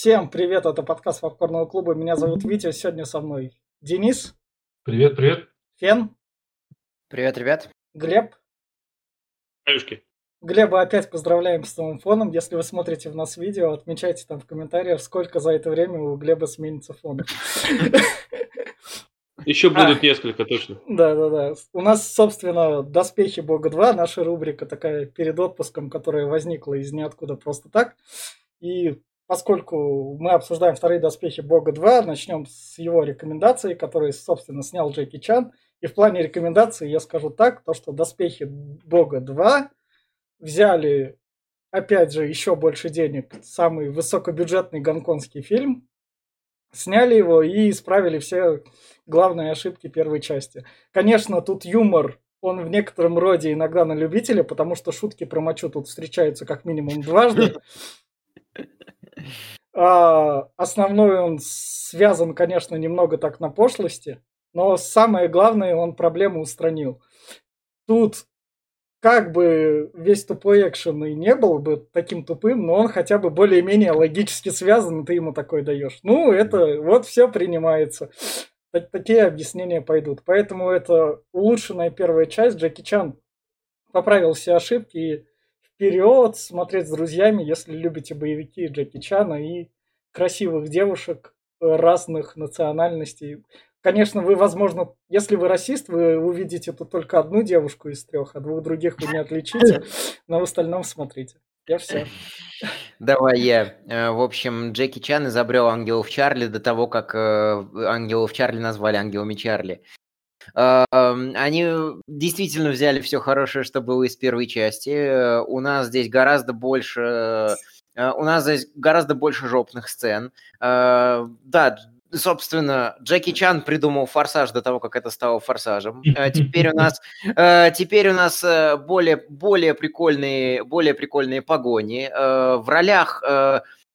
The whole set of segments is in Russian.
Всем привет, это подкаст Попкорного клуба. Меня зовут Витя, сегодня со мной Денис. Привет, привет. Фен. Привет, ребят. Глеб. Аюшки. Глеба опять поздравляем с новым фоном. Если вы смотрите в нас видео, отмечайте там в комментариях, сколько за это время у Глеба сменится фон. Еще будут а, несколько, точно. Да, да, да. У нас, собственно, Доспехи Бога 2, наша рубрика такая перед отпуском, которая возникла из ниоткуда просто так. И поскольку мы обсуждаем вторые доспехи Бога 2, начнем с его рекомендаций, которые, собственно, снял Джеки Чан. И в плане рекомендаций я скажу так, то что доспехи Бога 2 взяли, опять же, еще больше денег, самый высокобюджетный гонконгский фильм, сняли его и исправили все главные ошибки первой части. Конечно, тут юмор, он в некотором роде иногда на любителя, потому что шутки про мочу тут встречаются как минимум дважды. А, основной он связан, конечно, немного так на пошлости, но самое главное, он проблему устранил. Тут как бы весь тупой экшен и не был бы таким тупым, но он хотя бы более-менее логически связан, и ты ему такой даешь. Ну, это вот все принимается. Такие объяснения пойдут. Поэтому это улучшенная первая часть. Джеки Чан поправил все ошибки и вперед, смотреть с друзьями, если любите боевики Джеки Чана и красивых девушек разных национальностей. Конечно, вы, возможно, если вы расист, вы увидите тут только одну девушку из трех, а двух других вы не отличите, но в остальном смотрите. Я все. Давай я. Э, в общем, Джеки Чан изобрел ангелов Чарли до того, как э, ангелов Чарли назвали ангелами Чарли. Они действительно взяли все хорошее, что было из первой части. У нас здесь гораздо больше... У нас здесь гораздо больше жопных сцен. Да, собственно, Джеки Чан придумал форсаж до того, как это стало форсажем. Теперь у нас, теперь у нас более, более прикольные, более прикольные погони. В ролях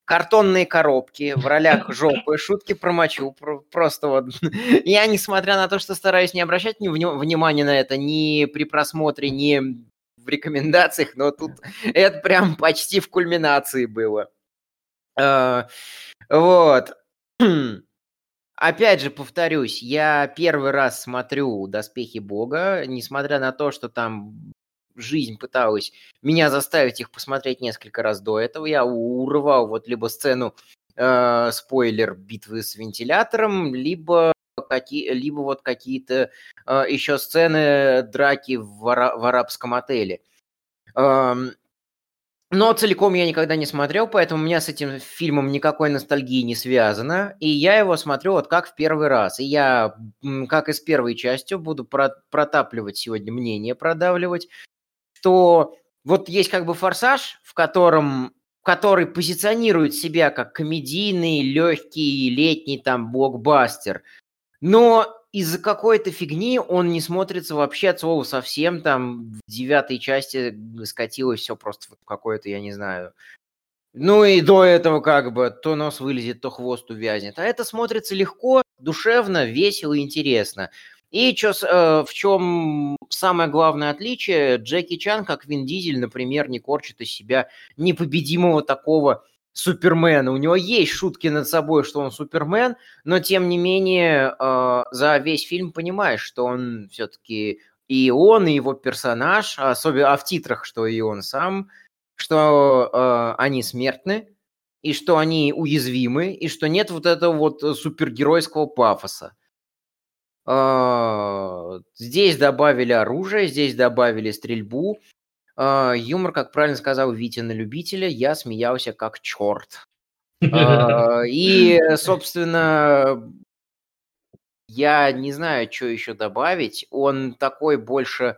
картонные коробки в ролях жопы, шутки про мочу, просто вот. Я, несмотря на то, что стараюсь не обращать внимания на это ни при просмотре, ни в рекомендациях, но тут это прям почти в кульминации было. А, вот. Опять же, повторюсь, я первый раз смотрю «Доспехи Бога», несмотря на то, что там жизнь пыталась меня заставить их посмотреть несколько раз до этого. Я урывал вот либо сцену э, спойлер битвы с вентилятором, либо какие, либо вот какие-то э, еще сцены драки в, ара, в арабском отеле. Эм, но целиком я никогда не смотрел, поэтому у меня с этим фильмом никакой ностальгии не связано. И я его смотрю вот как в первый раз. И я, как и с первой частью, буду протапливать сегодня мнение, продавливать что вот есть как бы форсаж, в котором который позиционирует себя как комедийный, легкий, летний там блокбастер. Но из-за какой-то фигни он не смотрится вообще от слова совсем. Там в девятой части скатилось все просто какое-то, я не знаю. Ну и до этого как бы то нос вылезет, то хвост увязнет. А это смотрится легко, душевно, весело интересно. И чё, э, в чем самое главное отличие? Джеки Чан, как Вин Дизель, например, не корчит из себя непобедимого такого Супермена. У него есть шутки над собой, что он Супермен, но тем не менее э, за весь фильм понимаешь, что он все-таки и он, и его персонаж, особенно а в титрах, что и он сам, что э, они смертны, и что они уязвимы, и что нет вот этого вот супергеройского пафоса. А, здесь добавили оружие, здесь добавили стрельбу. А, юмор, как правильно сказал Витя на любителя, я смеялся как черт. А, и, собственно, я не знаю, что еще добавить. Он такой больше...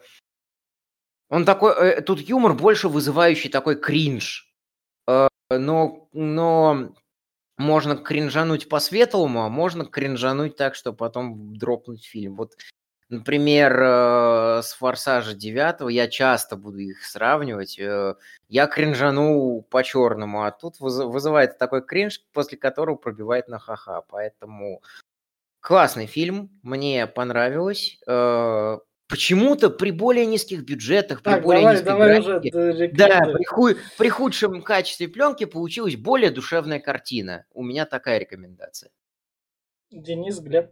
Он такой... Э, тут юмор больше вызывающий такой кринж. Но, но можно кринжануть по-светлому, а можно кринжануть так, что потом дропнуть фильм. Вот, например, э, с «Форсажа 9» я часто буду их сравнивать. Э, я кринжану по-черному, а тут вызывает такой кринж, после которого пробивает на ха-ха. Поэтому классный фильм, мне понравилось. Э, почему-то при более низких бюджетах, при Так, более давай, низкой давай уже графике, до да, рекомендуй. при, ху- при худшем качестве пленки получилась более душевная картина. У меня такая рекомендация. Денис, Глеб.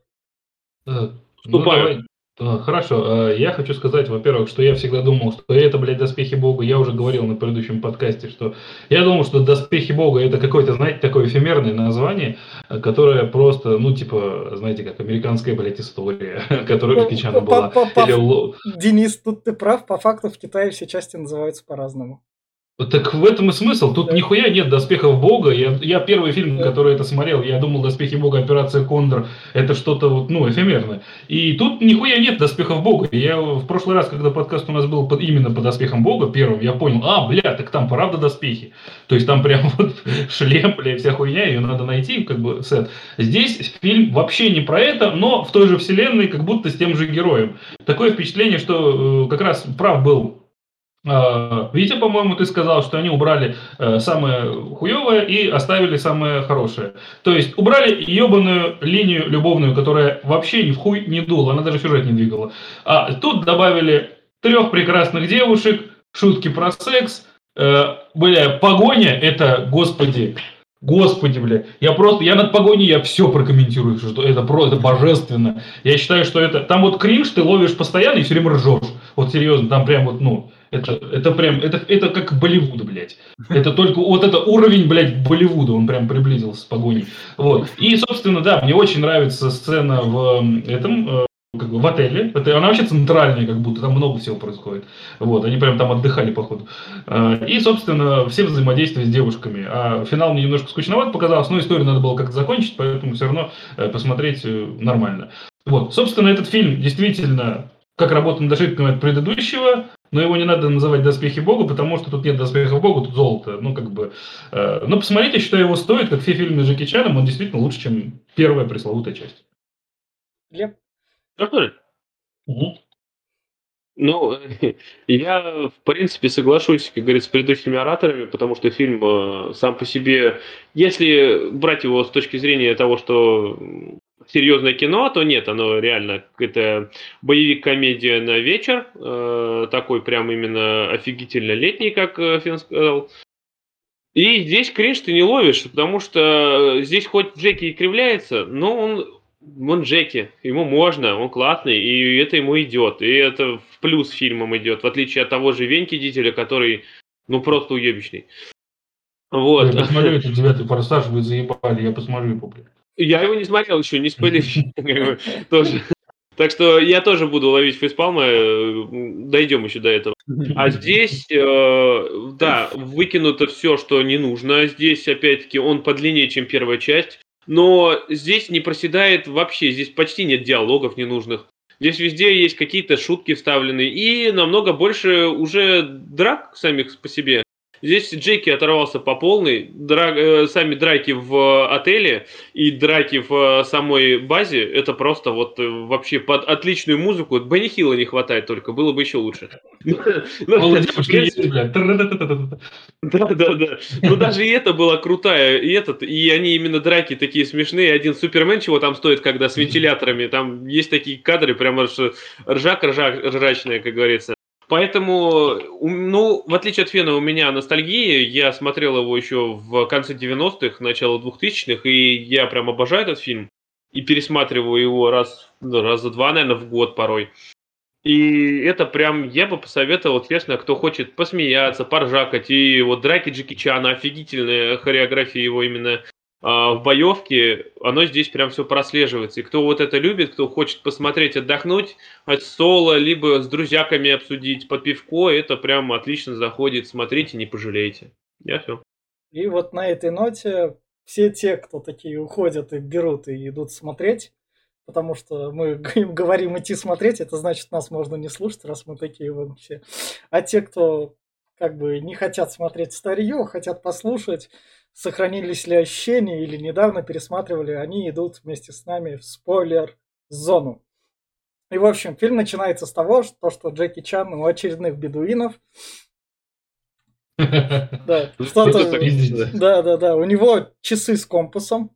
Э, Ну, Вступаю. давай. Э, Хорошо, э, я хочу сказать, во-первых, что я всегда думал, что это, блядь, доспехи Бога. Я уже говорил на предыдущем подкасте, что я думал, что доспехи Бога это какое-то, знаете, такое эфемерное название, которое просто, ну, типа, знаете, как американская, блядь, история, которая у Джеки Чана была. По- по- Или Денис, тут ты прав, по факту в Китае все части называются по-разному. Так в этом и смысл. Тут Да. нихуя нет доспехов Бога. Я, я первый фильм, Да. который это смотрел, я думал, доспехи Бога, операция Кондор, это что-то вот, ну, эфемерное. И тут нихуя нет доспехов Бога. Я в прошлый раз, когда подкаст у нас был под- именно по доспехам Бога, первым, я понял, а, бля, так там правда доспехи. То есть там прям вот шлем, бля, вся хуйня, ее надо найти, как бы, сет. Здесь фильм вообще не про это, но в той же вселенной, как будто с тем же героем. Такое впечатление, что э, как раз прав был Витя, по-моему, ты сказал, что они убрали э, самое хуевое и оставили самое хорошее. То есть убрали ебаную линию любовную, которая вообще ни в хуй не дула, она даже сюжет не двигала. А тут добавили трех прекрасных девушек, шутки про секс, э, бля, погоня, это, господи, Господи, бля, я просто, я над погоней, я все прокомментирую, что это просто божественно. Я считаю, что это, там вот кринж ты ловишь постоянно и все время ржешь. Вот серьезно, там прям вот, ну, это, это прям, это, это как Болливуд, блядь. Это только, вот это уровень, блядь, Болливуда, он прям приблизился с погоней. Вот. И, собственно, да, мне очень нравится сцена в этом, э, как бы в отеле. Это, она вообще центральная, как будто там много всего происходит. Вот, они прям там отдыхали, походу. Э, И, собственно, все взаимодействия с девушками. А финал мне немножко скучноват показался, но историю надо было как-то закончить, поэтому все равно э, посмотреть нормально. Вот, собственно, этот фильм действительно как работа над ошибками от предыдущего, но его не надо называть «Доспехи Бога», потому что тут нет доспехов Бога, тут золото. Ну, как бы... э, но посмотрите, что его стоит, как все фильмы с Джеки Чаном, он действительно лучше, чем первая пресловутая часть. Ну что ли? Ну, я, в принципе, соглашусь, как говорится, с предыдущими ораторами, потому что фильм э, сам по себе, если брать его с точки зрения того, что серьезное кино, то нет, оно реально это боевик-комедия на вечер, э, такой прям именно офигительно летний, как э, Фин сказал. И здесь кринж ты не ловишь, потому что здесь хоть Джеки и кривляется, но он он Джеки, ему можно, он классный, и это ему идет. И это в плюс фильмом идет, в отличие от того же Веньки Дителя, который, ну, просто уебищный. Вот. Я посмотрю этот девятый форсаж, вы заебали, я посмотрю его, блядь. Я его не смотрел еще, не спойлерить. Тоже. Так что я тоже буду ловить фейспалмы, дойдем еще до этого. А здесь, э, да, выкинуто все, что не нужно. Здесь, опять-таки, он подлиннее, чем первая часть. Но здесь не проседает вообще, здесь почти нет диалогов ненужных. Здесь везде есть какие-то шутки вставлены и намного больше уже драк самих по себе. Здесь Джеки оторвался по полной, дра- э, сами драки в отеле и драки в э, самой базе, это просто вот э, вообще под отличную музыку. Бенни Хилла не хватает только, было бы еще лучше. Ну, да, да, да. Но даже и это была крутая, и этот, и они именно драки такие смешные. Один Супермен чего там стоит, когда с вентиляторами, там есть такие кадры, прямо ржак, ржачная, как говорится. Поэтому, ну, в отличие от Фена, у меня ностальгия. Я смотрел его еще в конце 90-х, начало 2000-х, и я прям обожаю этот фильм. И пересматриваю его раз, ну, за два, наверное, в год порой. И это прям, я бы посоветовал, честно, кто хочет посмеяться, поржакать. И вот драки Джеки Чана, офигительная хореография его именно в боевке, оно здесь прям все прослеживается. И кто вот это любит, кто хочет посмотреть, отдохнуть от соло, либо с друзьяками обсудить под пивко, это прям отлично заходит. Смотрите, не пожалеете. Я все. И вот на этой ноте все те, кто такие уходят и берут и идут смотреть, потому что мы им говорим идти смотреть, это значит, нас можно не слушать, раз мы такие вот все. А те, кто как бы не хотят смотреть старье, хотят послушать, сохранились ли ощущения или недавно пересматривали, они идут вместе с нами в спойлер-зону. И, в общем, фильм начинается с того, что, что Джеки Чан у очередных бедуинов да, что-то... Пиздец. Да, да, да. У него часы с компасом.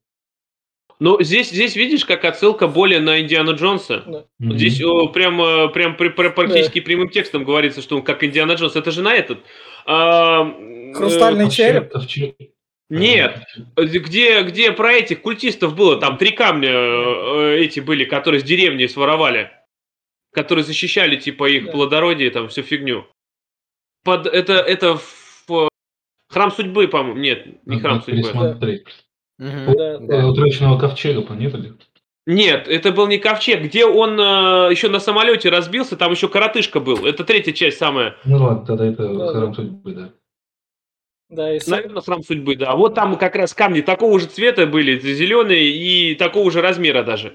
Ну, здесь, здесь видишь, как отсылка более на Индиану Джонса. Да. Здесь о, прям, прям при- при- практически прямым текстом говорится, что он как Индиана Джонс. Это же на этот. а, Хрустальный э, череп? Ковчег. Нет, где, где про этих культистов было, там три камня э, эти были, которые с деревни своровали, которые защищали типа их Да. плодородие, там всю фигню. Под это это в э, храм судьбы, по-моему, нет, не Надо храм судьбы. пересмотреть. Мгм. Да, Э, Утраченного ковчега, нет ли? Нет, это был не ковчег, где он э, еще на самолете разбился, там еще коротышка был. Это третья часть самая. Ну ладно, тогда это Да, храм да. судьбы, да. Да, и с- Наверное, храм судьбы, да. Вот там как раз камни такого же цвета были, зеленые и такого же размера даже.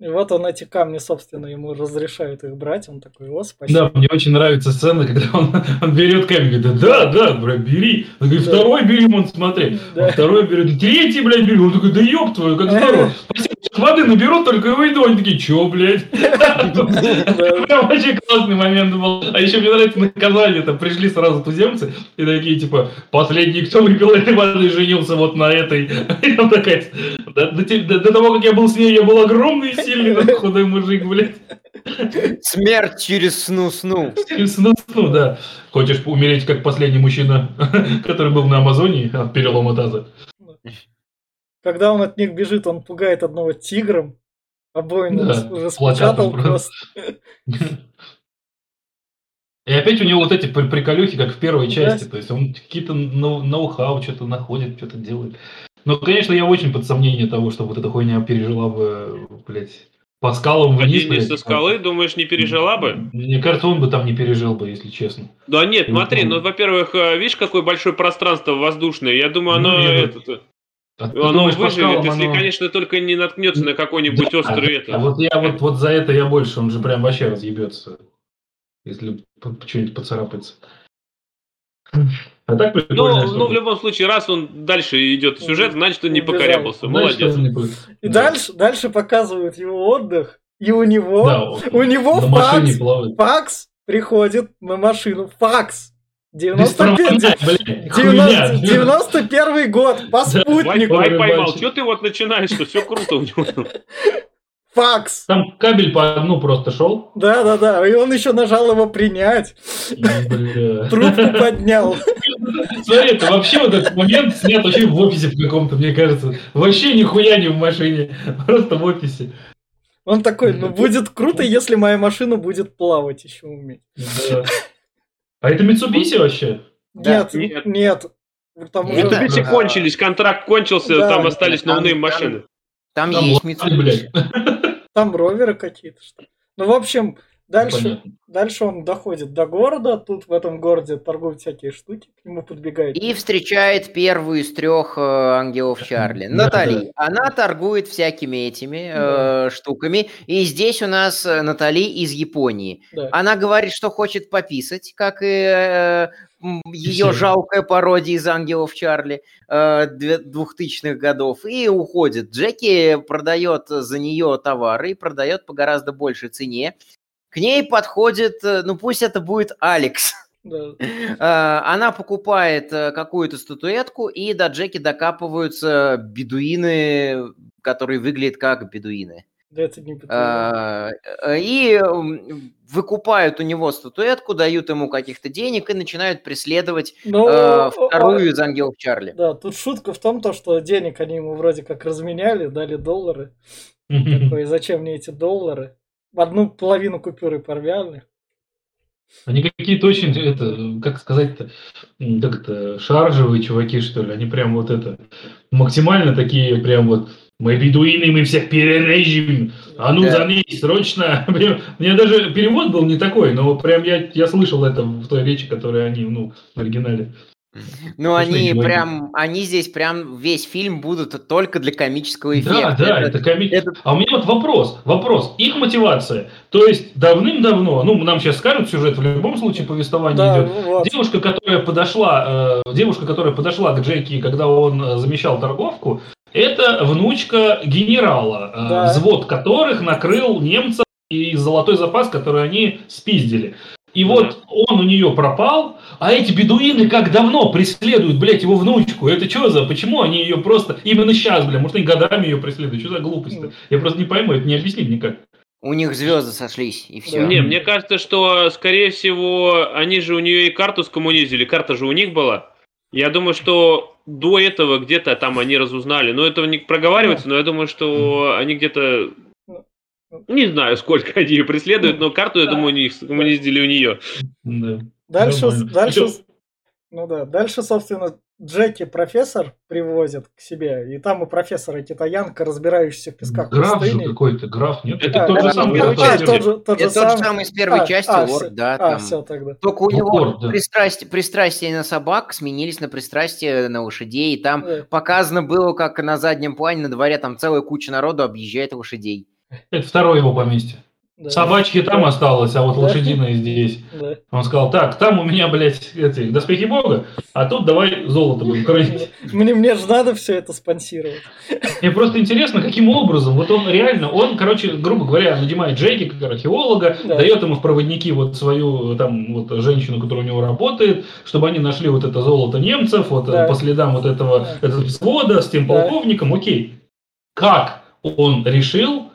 и вот он эти камни, собственно, ему разрешают их брать. Он такой, о, спасибо. Да, мне очень нравится сцена, когда он, он берет камень, говорит, да, да, бля, бери. Он говорит, Да. второй бери, он смотри. Да. Он второй берет, третий, блядь, бери. Он такой, да ёб твою, как здорово. Воды наберут, только и выйду. Они такие, чё, блядь? Прям вообще классный момент был. А еще мне нравится наказание, там пришли сразу туземцы и такие, типа, последний, кто выпил этой воды, женился вот на этой. И там такая, до, того, как я был с ней, я был огромный и сильный, худой мужик, блядь. Смерть через сну-сну. Сну, сну, да. Хочешь умереть, как последний мужчина, который был на Амазонии от перелома таза? Когда он от них бежит, он пугает одного тигром. Обоим Да, уже плакатом спечатал просто. И опять у него вот эти при- приколюхи, как в первой Да. части. То есть он какие-то ноу- ноу-хау что-то находит, что-то делает. Но, конечно, я очень под сомнение того, что вот эта хуйня пережила бы, блядь, по скалам вниз. Падение со скалы, думаешь, не пережила бы? Мне кажется, он бы там не пережил бы, если честно. Да нет, Ну, смотри, ну. ну, во-первых, э, видишь, какое большое пространство воздушное. Я думаю, Ну, оно, я- этот, э, А ты оно думаешь, выживет, если, оно- конечно, только не наткнется на какой-нибудь острый А это. вот я вот, вот за это я больше, он же прям вообще разъебется, если что-нибудь поцарапается. А так Ну, прикольно. ну, в любом случае, раз он дальше идет сюжет, значит, он не Убежал. покорябался. Молодец. И дальше, дальше показывают его отдых. И у него, Да, у него факс, факс приходит на машину. Факс. Беспроводная, 95, блядь, хуйня. 90, 91 год по спутнику. Wi-Fi поймал. Что ты вот начинаешь, что все круто у него? Факс. Там кабель по одну просто шел. Да, да, да. И он еще нажал его принять. Бля. Трубку поднял. Смотри, это вообще вот этот момент снят вообще в офисе в каком-то, мне кажется. Вообще нихуя не в машине, просто в офисе. Он такой, ну будет круто, если моя машина будет плавать еще уметь. Да. А это Mitsubishi вообще? Да, Нет, нет. нет. Что Mitsubishi а, кончились, контракт кончился, да, там остались там- новые там- машины. Там Там есть ладно, блядь. Mitsubishi. там роверы какие-то. Что ли. Ну, в общем, дальше, Понятно. дальше он доходит до города. Тут в этом городе торгуют всякие штуки. К нему подбегает. И встречает первую из трех э, ангелов Чарли. Да, Натали. Она торгует всякими этими э, штуками. И здесь у нас э, Натали из Японии. Да. Она говорит, что хочет пописать, как и э, ее жалкая пародия из ангелов Чарли э, две- двухтысячных годов. И уходит. Джеки продает за нее товары и продает по гораздо большей цене. К ней подходит, э, ну пусть это будет Алекс. Да. Э, Она покупает э, какую-то статуэтку, и до Джеки докапываются бедуины, которые выглядят как бедуины. Да, это не И выкупают у него статуэтку, дают ему каких-то денег и начинают преследовать Ну, э, а- вторую из ангелов Чарли. Да, тут шутка в том, то, что денег они ему вроде как разменяли, дали доллары. Такой, зачем мне эти доллары? Одну половину купюры порвяли. Они какие-то очень, это, как сказать-то, как это, шаржевые чуваки, что ли. Они прям вот это, максимально такие прям вот, мы бедуины, мы всех перережем. А ну Да. за ней, срочно. Прям- Мне даже перевод был не такой, но прям я, я слышал это в той речи, которую они, ну, в оригинале. Ну, они прям, они здесь прям весь фильм будут только для комического Да, эффекта. да, Это- это комедия. это- А у меня вот вопрос, вопрос, их мотивация. То есть давным-давно, ну, нам сейчас скажут сюжет, в любом случае повествование Да, идет. ну вот. Девушка, которая подошла, э, девушка, которая подошла к Джеки, когда он э, замещал торговку, это внучка генерала, э, Да. взвод которых накрыл немцев и золотой запас, который они спиздили. И Ну вот он у нее пропал, а эти бедуины как давно преследуют, блядь, его внучку. Это что за? Почему они ее просто именно сейчас, бля? Может, они годами ее преследуют? Что за глупость-то? Я просто не пойму, это не объяснить никак. У них звезды сошлись, и все. Не, мне кажется, что, скорее всего, они же у нее и карту скоммунизили, карта же у них была. Я думаю, что до этого где-то там они разузнали. Но этого не проговаривается, но я думаю, что они где-то... Не знаю, сколько они ее преследуют, но карту, я думаю, у них скоммунизили у нее. Да. Дальше, Нормально. дальше, ну да, дальше, собственно, Джеки профессор привозит к себе, и там у профессора китаянка, разбирающаяся в песках Граф же пустыни. какой-то, граф, нет? Это А, тот да, же самый. а, который- часть. тот же, тот же Это тот же самый. из первой А, части, а, Лорд, да, А, там. все тогда. Только у него Лорд, да. пристрастие, пристрастие на собак сменились на пристрастие на лошадей, и там Да. показано было, как на заднем плане на дворе там целая куча народу объезжает лошадей. Это второе его поместье. Да. Собачьи там Да. осталось, а вот Да. лошадиные здесь. Да. Он сказал, так, там у меня, блядь, эти доспехи бога, а тут давай золото будем кроить. Мне, мне же надо все это спонсировать. Мне просто интересно, каким образом, вот он реально, он, короче, грубо говоря, нанимает Джеки как археолога, Да. дает ему в проводники вот свою, там, вот женщину, которая у него работает, чтобы они нашли вот это золото немцев, вот Да. по следам вот этого, Да. этого взвода с тем Да. полковником, окей. Как он решил,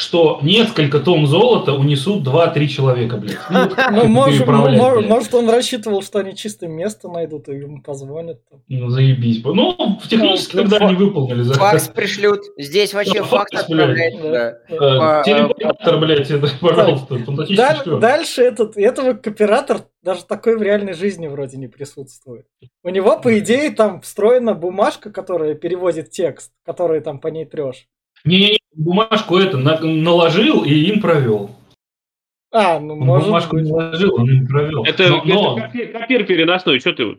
что несколько тонн золота унесут 2-3 человека, блядь? Ну, Ну, может, может, он рассчитывал, что они чистое место найдут и ему позвонят. Ну, заебись. Ну, технически Ну, тогда фа- они выполнили заказ. Факс пришлют. Здесь вообще факс отправляет. Э, По- Телепортер, блядь, это, пожалуйста, фантастический Даль- шлем. дальше этот, этого кооператор даже такой в реальной жизни вроде не присутствует. У него, по идее, там встроена бумажка, которая переводит текст, который там по ней трешь. Не-не-не, бумажку это на- наложил и им провел. А, ну Он может бумажку быть. не наложил, он им провел. Это, но, но это копир, копир переносной, что ты? вот?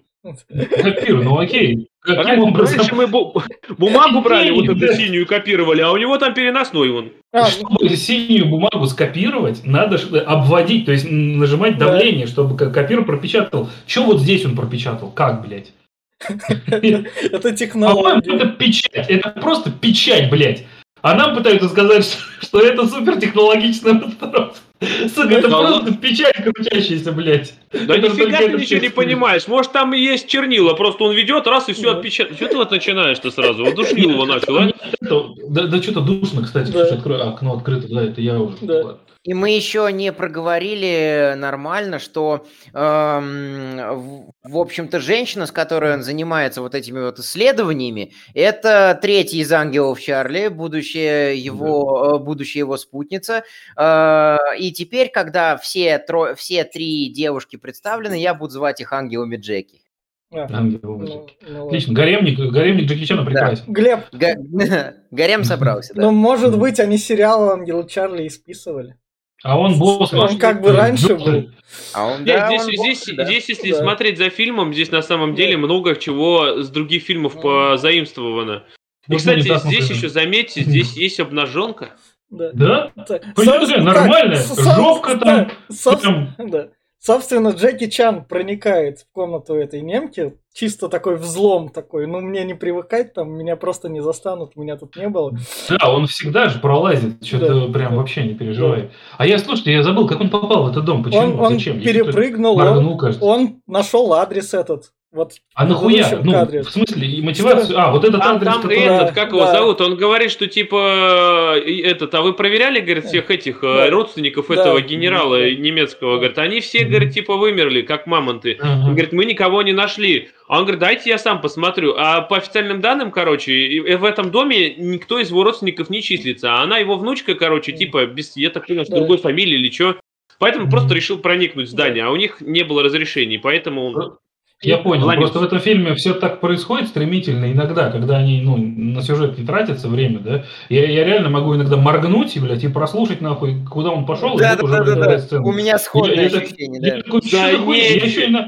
копир, ну окей. Каким Раньше, образом? раньше мы бу- бумагу брали, вот эту синюю копировали, а у него там переносной он. А, ну, Чтобы синюю бумагу скопировать, надо ж- обводить, то есть нажимать Да. давление, чтобы ко- копир пропечатал. Че вот здесь он пропечатал? Как, блядь? это По-моему, технология. это печать. Это просто печать, блядь. А нам пытаются сказать, что, что это супертехнологичное устройство. Сука, это Да просто печать крутящаяся, блядь. Да Это нифига ты ничего не понимаешь. Может, там и есть чернила, просто он ведет, раз и все Да. отпечатает. Что ты вот начинаешь-то сразу? Вот душнил его начал, а? Да, да что-то душно, кстати. Да. Открой- окно открыто, да, это я уже. Да. И мы еще не проговорили нормально, что, эм, в, общем-то, женщина, с которой он занимается вот этими вот исследованиями, это третий из ангелов Чарли, будущая его, э, будущая его спутница. Э, и теперь, когда все, тро, все три девушки представлены, я буду звать их ангелами Джеки. А, Ангел, ну, ну. Отлично. Гаремник, гаремник Джеки Чана прекрасен. Глеб, Га- Гарем собрался, да. ну может быть они сериал Ангел Чарли и списывали. А он босс. Он как бы раньше был. А он, Нет, да, здесь, он здесь, бог, да. здесь, если Да. смотреть за фильмом, здесь на самом деле много чего с других фильмов позаимствовано. И, кстати, здесь еще, заметьте, здесь есть обнаженка. Да. Да? Так, так, нормальная, со- жопка там, соб- прям- да. Собственно, Джеки Чан проникает в комнату этой немки, чисто такой взлом такой, ну мне не привыкать, там меня просто не застанут, меня тут не было. Да, он всегда же пролазит, что-то Да, прям да. вообще не переживай. А я, слушайте, я забыл, как он попал в этот дом, почему, он он зачем? Что-то перепрыгнул, он, он нашел адрес этот. Вот А нахуя? Ну, кадре. в смысле, и мотивацию... А, вот этот Там, адрес, там который- этот, Да, как его да. зовут, он говорит, что типа этот, а вы проверяли, говорит, всех этих э, Да. родственников Да. этого генерала Да. немецкого, говорит, они все, говорит, типа вымерли, как мамонты. Ага. Он говорит, мы никого не нашли. А он говорит, дайте я сам посмотрю. А по официальным данным, короче, в этом доме никто из его родственников не числится. А она его внучка, короче, типа, без, я так понял, с Да. другой фамилии или что. Поэтому просто решил проникнуть в здание, а у них не было разрешений, поэтому... Я понял, Ломился. просто в этом фильме все так происходит стремительно иногда, когда они ну, на сюжет не тратятся время, да. Я, я реально могу иногда моргнуть блядь, и прослушать нахуй, куда он пошел, и Да, да, уже да, да, да. сцену. У меня сходное Я- я ощущение, Я да. такой, «Чё Да такое?» нет. Я еще и на-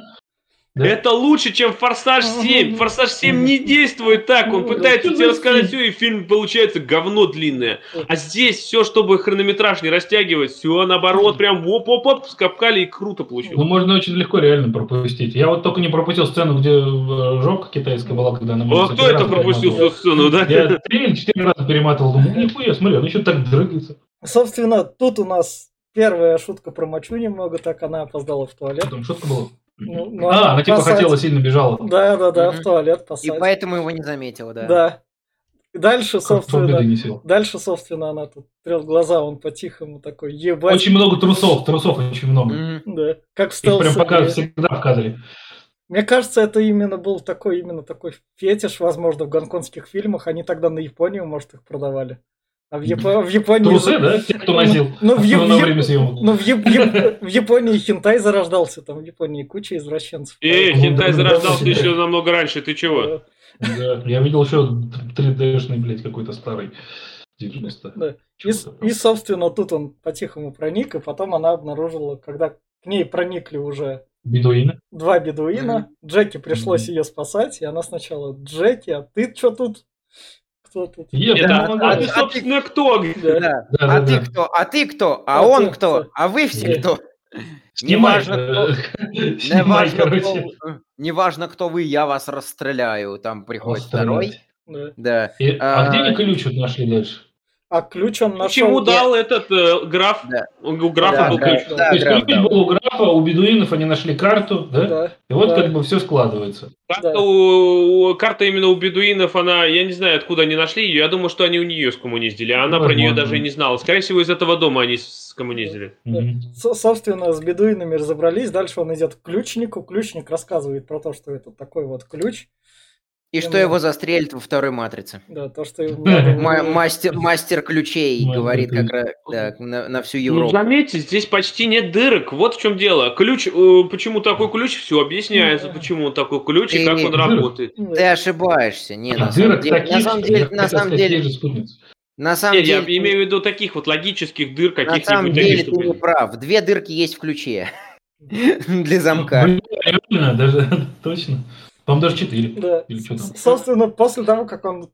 Да. Это лучше, чем Форсаж 7. Форсаж 7 не действует так. Он Ну, пытается тебе за рассказать все, и фильм получается говно длинное. А здесь все, чтобы хронометраж не растягивать, все наоборот, прям воп-воп-воп, скапкали и круто Ну, получилось. можно очень легко реально пропустить. Я вот только не пропустил сцену, где э, жопка китайская была, когда она... А кто это пропустил эту сцену, да? Я три или четыре раза перематывал, думаю, нихуя, смотри, он еще так дрыгается. Собственно, тут у нас первая шутка про мочу немного, так она опоздала в туалет. Что там, шутка была? Ну, ну, А, она типа хотела, сильно бежала. Да, да, да, в туалет И посадить. поэтому его не заметила, да. Да. И дальше, Как собственно, дальше, собственно, она тут трет глаза, он по-тихому такой, ебать. Очень много трусов, трусов очень много. Да, как в Их прям пока всегда в кадре. Мне кажется, это именно был такой, именно такой фетиш, возможно, в гонконгских фильмах. Они тогда на Японию, может, их продавали. А в, Япо- в Японии... Трусы, да? Те, кто носил. Ну, в, Яп- на в Яп- время съемок. ну, в, Яп- Яп- в Японии хентай зарождался, там в Японии куча извращенцев. Эй, Ну, хентай да, зарождался да. еще намного раньше, ты чего? Да, я видел еще 3D-шный, блядь, какой-то старый. 90. Да. И, и, собственно, тут он по-тихому проник, и потом она обнаружила, когда к ней проникли уже Бедуины. два бедуина, Джеки пришлось Мгм. ее спасать, и она сначала, Джеки, а ты что тут? Кто тут? Я Это, Да, помогу. а а ты, ты- собственно, кто? Да. Да. Да, А да, ты да. кто? А ты кто? А А он кто? кто? А вы все Да. кто? Снимай, Неважно, э, кто- снимай, Неважно, короче. кто, э, неважно, кто вы, я вас расстреляю. Там приходит Расстрелять. второй. Да. Да. И- А А, где они ключ вот нашли дальше? А ключ он нашел... Почему дал этот э, граф? Да. У графа Да, был да, ключ. да, То есть граф, ключ да. был у графа, у бедуинов они нашли карту, да? Да. И вот Да. как бы все складывается. Карта, Да. у, у- карта именно у бедуинов, она, я не знаю, откуда они нашли ее. Я думаю, что они у нее скоммуниздили, а она про нее Возможно. даже и не знала. Скорее всего, из этого дома они скоммуниздили. Да. Со- собственно, с бедуинами разобрались. Дальше он идет к ключнику. Ключник рассказывает про то, что это такой вот ключ. И что Да. его застрелят во второй матрице. Да, то, что... Мастер, мастер ключей говорит как раз да, на, на всю Ну, Европу. заметьте, здесь почти нет дырок. Вот в чем дело. Ключ, э, почему такой ключ, все объясняется, Ну, почему он такой ключ и как он работает. Ты ошибаешься. Не, на А самом деле, на самом я деле, на самом деле, же спутницы. на самом Нет, я деле, имею в виду таких вот логических дыр на самом каких-нибудь. деле таких, ты не прав. Две дырки есть в ключе для замка. Блин, реально, даже точно. Там даже четыре. Да. Или что там? Собственно, после того, как он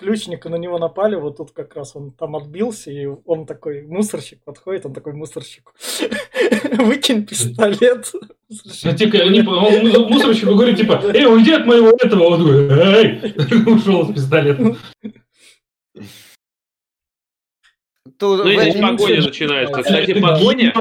ключника на него напали, вот тут как раз он там отбился, и он такой мусорщик подходит, он такой мусорщик. Выкинь пистолет. А те, они, он му- мусорщику говорит, типа, эй, уйди от моего этого, он говорит, эй, ушел с пистолетом. Тут Ну здесь погоня начинается. Кстати, погоня...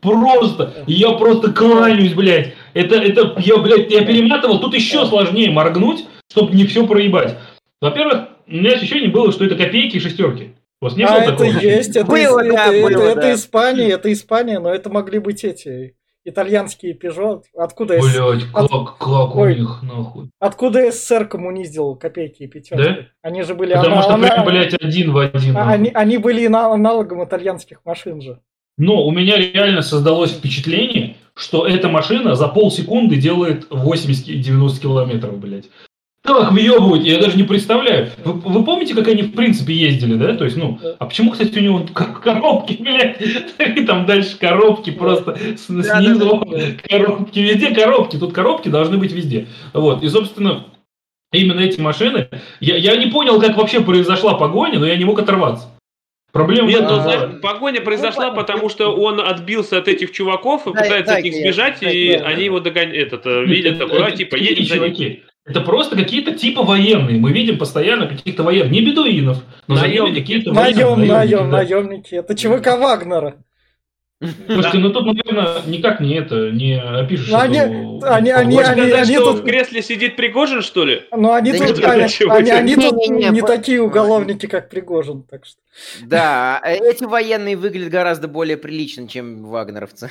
Просто, я просто кланяюсь, блядь. Это, это, я, блядь, я перематывал, тут еще сложнее моргнуть, чтобы не все проебать. Во-первых, у меня ощущение было, что это копейки и шестерки. У вас не было А это такого ощущения? есть, это, Было, из- да, это- было, это- это да. Испания, это Испания, но это могли быть эти итальянские Peugeot. Откуда, С- Блядь, как, как у Ой. них, нахуй. откуда СССР коммуниздил копейки и пятерки? Да? Они же были Потому ана- что прям, блядь, один в один. а- они, они были ана- аналогом итальянских машин же. Но у меня реально создалось впечатление, что эта машина за полсекунды делает 80-90 километров, блядь. Так въебывать, я даже не представляю. Вы, вы помните, как они в принципе ездили, да? То есть, ну, а почему, кстати, у него коробки, блядь, и там дальше коробки просто снизу, коробки, везде коробки, тут коробки должны быть везде. Вот, и, собственно, именно эти машины, я, я не понял, как вообще произошла погоня, но я не мог оторваться. Проблема Нет, в ну, знаешь, погоня произошла, понятно. потому что он отбился от этих чуваков и Дай- пытается от дай-ка них сбежать, дай-ка и я- они его догоняют, этот, э, видят это- такой, а, это типа, едем за ним. чуваки. Это просто какие-то типа военные. Мы видим постоянно каких-то военных, не бедуинов, но за ними Наемники. какие-то Наем, военные, наем, да. наемники. Это ЧВК Вагнера. Слушайте, ну тут, наверное, никак не это, не опишешь. Ну, они- эту- они- они- Хочешь они- сказать, они что тут- в кресле сидит Пригожин, что ли? Но они Да тут, нет, они, они- они тут Не-не-не, не по- такие уголовники, как Пригожин. Так что. Да, э, эти военные выглядят гораздо более прилично, чем вагнеровцы.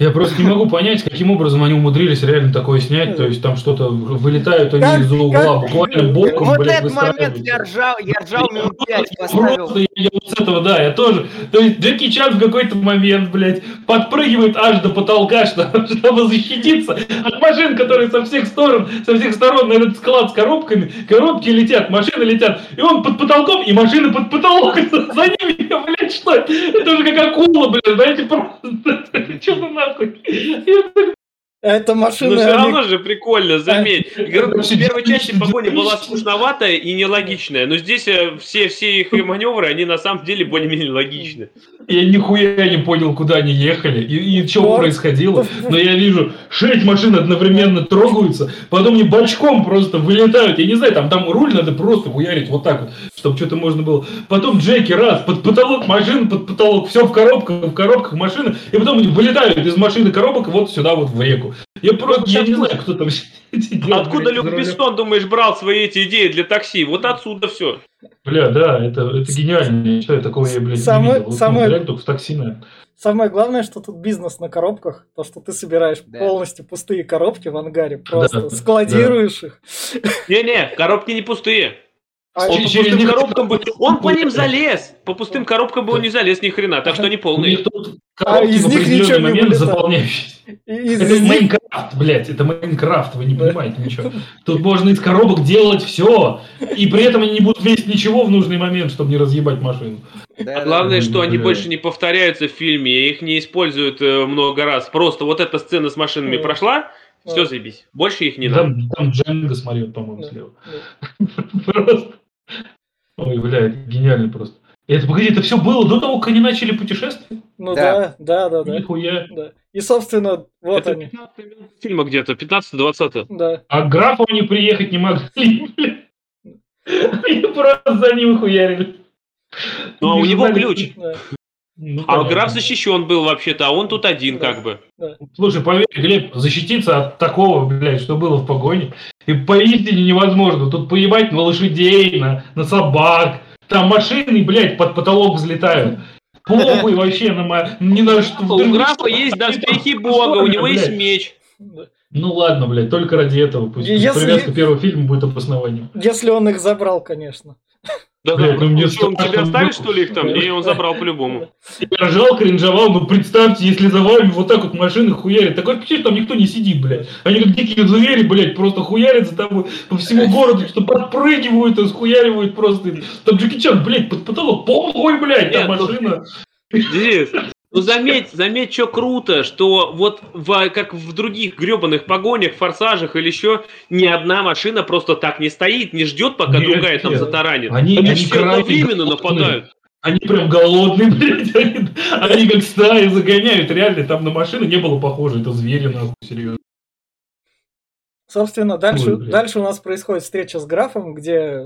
Я просто не могу понять, каким образом они умудрились реально такое снять. То есть там что-то вылетают они Как- из-за угла, как- буквально боком, Вот блядь, этот момент я ржал, я ржал минут пять, поставил. Просто я вот с этого, да, я тоже. То есть Джеки Чан в какой-то момент, блядь, подпрыгивает аж до потолка, чтобы, чтобы защититься от машин, которые со всех сторон, со всех сторон на этот склад с коробками, коробки летят, машины летят, и он под потолком, и машины под потолок, за ними, блядь, что? Это уже как акула, блядь, знаете, просто, что за нахуй? Я так Это Но машина... все они- равно же прикольно, заметь. В первой части погоня была скучноватая и нелогичная, но здесь э, все, все их маневры, они на самом деле более-менее логичны. Я нихуя не понял, куда они ехали и, и что Вот. происходило. Но я вижу, шесть машин одновременно трогаются, потом они бочком просто вылетают. Я не знаю, там, там руль надо просто хуярить вот так вот, чтобы что-то можно было. Потом Джеки раз, под потолок машин, под потолок, все в коробках, в коробках машины, и потом они вылетают из машины коробок вот сюда вот в реку. Я просто, я не знаю, кто там сидел. Откуда блядь, Люк. Бессон, думаешь, брал свои эти идеи для такси? Вот отсюда все. Бля, да, это, это гениально. Я считаю, такого я, блядь, Самое- не видел. Вот, самое- реально только в такси, наверное. Самое главное, что тут бизнес на коробках, то, что ты собираешь Да. полностью пустые коробки в ангаре, просто Да, складируешь их. Не-не, коробки не пустые. А Он через- по пустым них- коробкам бы... Он по ним залез. По пустым коробкам бы он не залез ни хрена, так что они полные. них тут А из них ничего не момент из Это них- Майнкрафт, блядь, это Майнкрафт, вы не Да. понимаете ничего. Тут можно из коробок делать все, и при этом они не будут весить ничего в нужный момент, чтобы не разъебать машину. Да, А главное, что они Бля. больше не повторяются в фильме, их не используют э, много раз. Просто вот эта сцена с машинами Да. прошла, Да. все заебись. Больше их не надо. Там, там Джанго смотрел, по-моему, Да. слева. Просто. Ой, блядь, гениально просто. Это, погоди, это все было до того, как они начали путешествовать? Ну Да. да, да, да, да. Нихуя. да. И, собственно, вот Это они. 15 минут фильма где-то, 15-20. Да. А графу они приехать не могли, блядь. Они просто за ним хуярили. Ну, а у Не него ключ. Ну, А понятно. граф защищен был вообще-то, а он тут один Да. как бы. Слушай, поверь, Глеб, защититься от такого, блядь, что было в погоне, и поистине невозможно. Тут поебать на лошадей, на, на собак. Там машины, блядь, под потолок взлетают. Похуй вообще на ни на что. У графа есть доспехи бога, у него есть меч. Ну ладно, блядь, только ради этого. Пусть Если- привязка первого фильма будет обоснованием. Если он их забрал, конечно. Да, да, ну мне что, он тебя оставит, что ли, их там? И он забрал по-любому. Я ржал, кринжовал, но представьте, если за вами вот так вот машины хуярят. Такое впечатление, там никто не сидит, блядь. Они как дикие звери, блядь, просто хуярят за тобой по всему городу, что подпрыгивают и схуяривают просто. Там Джеки Чан, блядь, под потолок, похуй, блядь, там ну- машина. Денис, ну заметь, заметь, что круто, что вот в, как в других гребаных погонях, форсажах или еще, ни одна машина просто так не стоит, не ждет, пока Нет, другая там нет. затаранит. Они- Они, они все одновременно голодные. нападают. Они прям голодные, блядь, они, они как стаи загоняют, реально, там на машины не было похоже, это звери, нахуй, серьезно. Собственно, дальше, Ой, дальше у нас происходит встреча с графом, где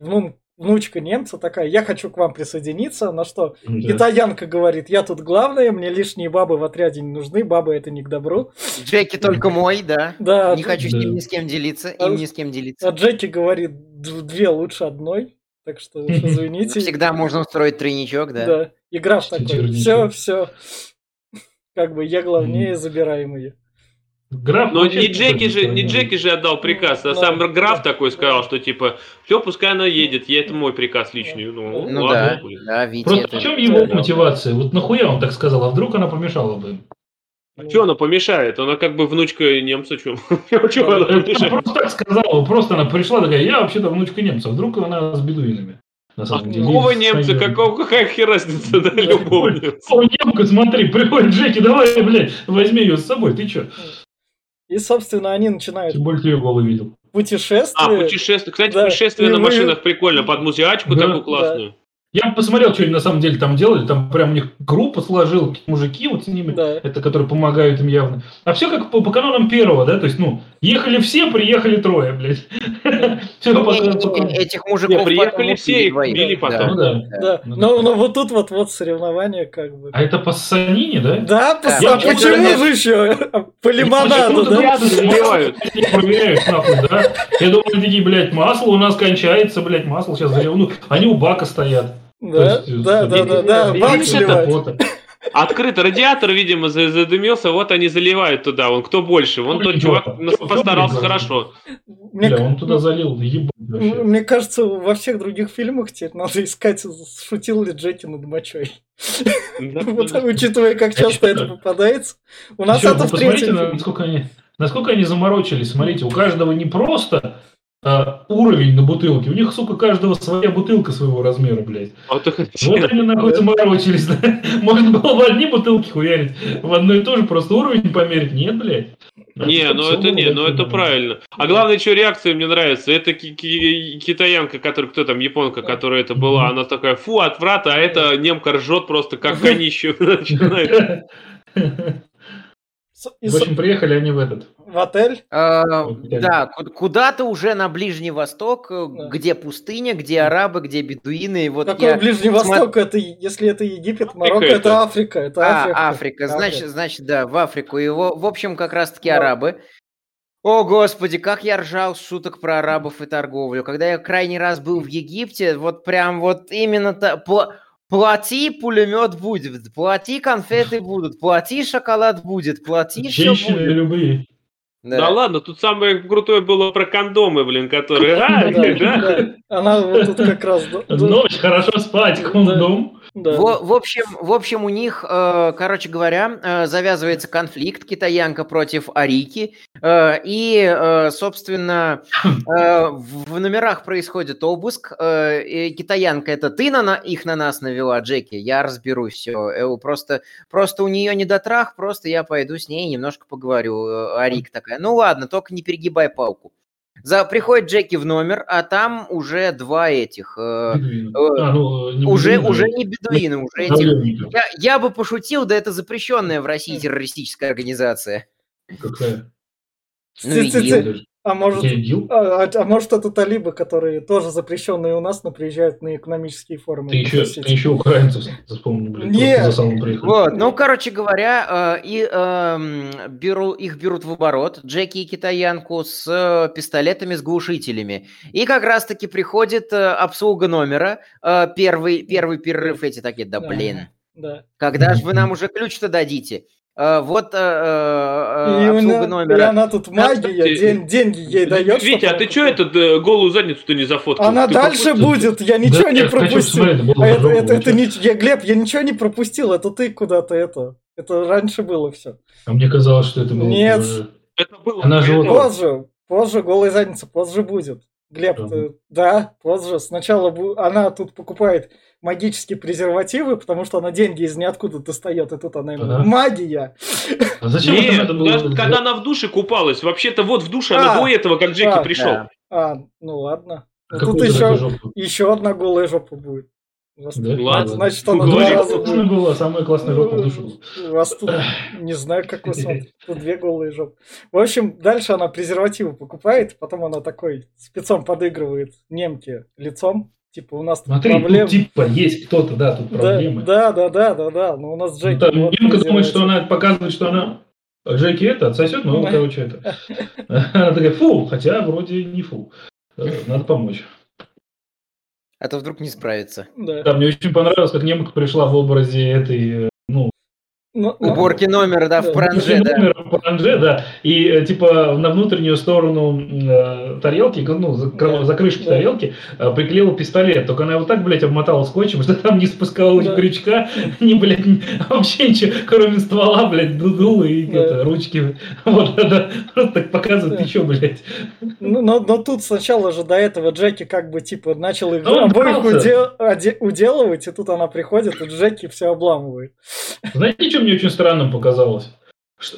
вну- внучка немца такая, я хочу к вам присоединиться, на что Да. китаянка говорит, я тут главная, мне лишние бабы в отряде не нужны, бабы это не к добру. Джеки только мой, да. Да, Не а- хочу с ним ни с кем делиться, А- им ни с кем а делиться. Джеки говорит, «Д- две лучше одной, так что уж извините. Всегда можно устроить тройничок, да. Да. И граф такой, все, все, как бы я главнее, забираем ее. Граф Но вообще не Джеки же, не. Джеки же отдал приказ, а Да. сам граф Да. такой сказал, что типа, все, пускай она едет, я это мой приказ личный. Ну, Ну ладно, да, блин. да, Витя, Просто это... в чем его Да. мотивация? Вот нахуя он так сказал, а вдруг она помешала бы? им? Что она помешает? Она как бы внучка немца, чем? Просто так сказала, просто она пришла такая, я вообще-то внучка немца, вдруг она с бедуинами. На А деле. какого немца? Какого, какая хер разница, да, любого немца? О, немка, смотри, приходит Джеки, давай, блядь, возьми ее с собой, ты чё? И, собственно, они начинают Тем более ты ее голый видел. путешествие. А, путешествие. Кстати, Да. путешествие И на вы- машинах прикольно, под музыачку Да. такую классную. Я посмотрел, что они на самом деле там делали, там прям у них группа сложил, мужики вот с ними, Да. это которые помогают им явно. А все как по, по канонам первого, да, то есть, ну, ехали все, приехали трое, блядь. Не, Этих мужиков Не, приехали потом все, их убили потом. Ну да. Да, Ну но, но вот тут вот, вот соревнования как бы. А это по Санине, да? Да, а почему же еще? По лимонаду, да? Да? Я думаю, они такие, блядь, масло у нас кончается, блядь, масло сейчас заливаю. Ну, они у бака стоят. Да, есть, да, э, да, да, да, бак. Открыто радиатор, видимо, за- задымился, вот они заливают туда. Вон кто больше. Вон тот Ну, чувак постарался хорошо. Мне, Бля, он туда залил, ебать вообще. мне кажется, во всех других фильмах теперь надо искать, шутил ли Джеки над мочой. Учитывая, как часто это попадается. У нас это в третьем насколько они заморочились. Смотрите, у каждого не просто а, уровень на бутылке. У них, сука, каждого своя бутылка своего размера, блядь. Вот, Вот они нахуй заморочились. да. Можно было в одни бутылки хуярить, в одно и то же, просто уровень померить. Нет, блядь. Не, ну это не, ну это правильно. А главное, что реакция мне нравится, это ки- ки- китаянка, которая, кто там, японка, которая это была, она такая, фу, отврата, а эта немка ржет просто как конище. начинает. С- и В с- общем, приехали они в этот. в отель. А. Да, ку- куда-то уже на Ближний Восток, э, Да. где пустыня, где арабы, где бедуины. и Вот Какой я Ближний смо- Восток? Это, е- если это Египет, Марокко, это. это Африка. Это А, Африка. Африка. Значит, Африка. значит, да, в Африку. И во- в общем, как раз-таки Да. арабы. О, господи, как я ржал шуток про арабов и торговлю. Когда я крайний раз был в Египте, вот прям вот именно то... пла- Плати, пулемет будет, плати, конфеты будут, плати, шоколад будет, плати, все Женщины будет. любые. Да ладно, тут самое крутое было про кондомы, блин, которые... А, Да, да? да. Она вот тут как раз... да, да, Ночь, хорошо спать, кондом. Да. Во- В, общем, в общем, у них, э, короче говоря, э, завязывается конфликт китаянка против Арики. э, и, собственно, в в номерах происходит обыск. китаянка это ты на, их на нас навела, Джеки. Я разберусь все. Просто, просто у нее недотрах, просто я пойду с ней немножко поговорю. Арика такая, ну ладно, только не перегибай палку. За, приходит Джеки в номер, а там уже два этих. э, э, А, ну, уже, бедуины, уже не бедуины, уже этих я, я бы пошутил, да это запрещенная в России террористическая организация. Какая? Ну. ИГИЛ. А может, а, а- а может это талибы, которые тоже запрещенные у нас, но приезжают на экономические форумы. Ты еще, ты еще украинцев вспомни, блин. Нет. Вот, ну, короче говоря, э, и, эм, беру, их берут в оборот, Джеки и китаянку, с э, пистолетами, с глушителями. И как раз-таки приходит э, обслуга номера, э, первый, первый перерыв, эти такие, да Да. блин, Да. когда же вы нам уже ключ-то дадите? Э, вот э, э, И, обслуга на- и номера. она тут магия, кстати, ден- деньги ей дает. Витя, а ты что этот э, голую задницу-то не зафоткал? Она Ты дальше пропустил? будет, я ничего Да, не я пропустил. посмотреть, было А это, это, это не... Я, Глеб, я ничего не пропустил, это ты куда-то это... Это раньше было все. А мне казалось, что это было... Нет. уже- Это было... Она же вот- Позже, позже, голая задница, позже будет. Глеб, Ага. ты- да, позже. Сначала бу- она тут покупает магические презервативы, потому что она деньги из ниоткуда достает, и тут она ему Ага. магия. А зачем Нет, это было? даже когда она в душе купалась, вообще-то вот в душе она А, до этого, как Джеки а, пришел. Да. А, ну ладно. А тут еще, жопу? еще одна голая жопа будет. Вас Да? Ладно. Значит, она два раза Классная будет. была, самая классная жопа в душу. У вас тут, не знаю, как вы смотрите, тут две голые жопы. В общем, дальше она презервативы покупает, потом она такой спецом подыгрывает немке лицом. Типа, у нас тут Смотри, проблемы. тут типа есть кто-то, да, тут Да, проблемы. да, да, да, да, да. Но у нас Ну, Джеки. там вот Немка думает, презерватив. что она показывает, что она Джеки это отсосет, но, Да. короче, это. Она такая, фу, хотя вроде не фу. Э, Надо помочь. А то вдруг не справится. Да. Да, мне очень понравилось, как немка пришла в образе этой, э, ну, Ну, ну, Уборки номера, да, в паранже, да. Паранже, да, и э, типа на внутреннюю сторону э, тарелки, ну, за, Да. за крышки Да. тарелки э, приклеила пистолет, только она его так, блядь, обмотала скотчем, что там не спускала ни Да. крючка, ни, блядь, ни- вообще ничего, кроме ствола, блядь, дула и Да. это, ручки. Вот, да, просто так показывает, Да. ты чё, блядь. Ну, но, но тут сначала же до этого Джеки как бы типа начал их он обоих удел- оде- уделывать, и тут она приходит, и Джеки все обламывает. Знаете, что мне очень странным показалось?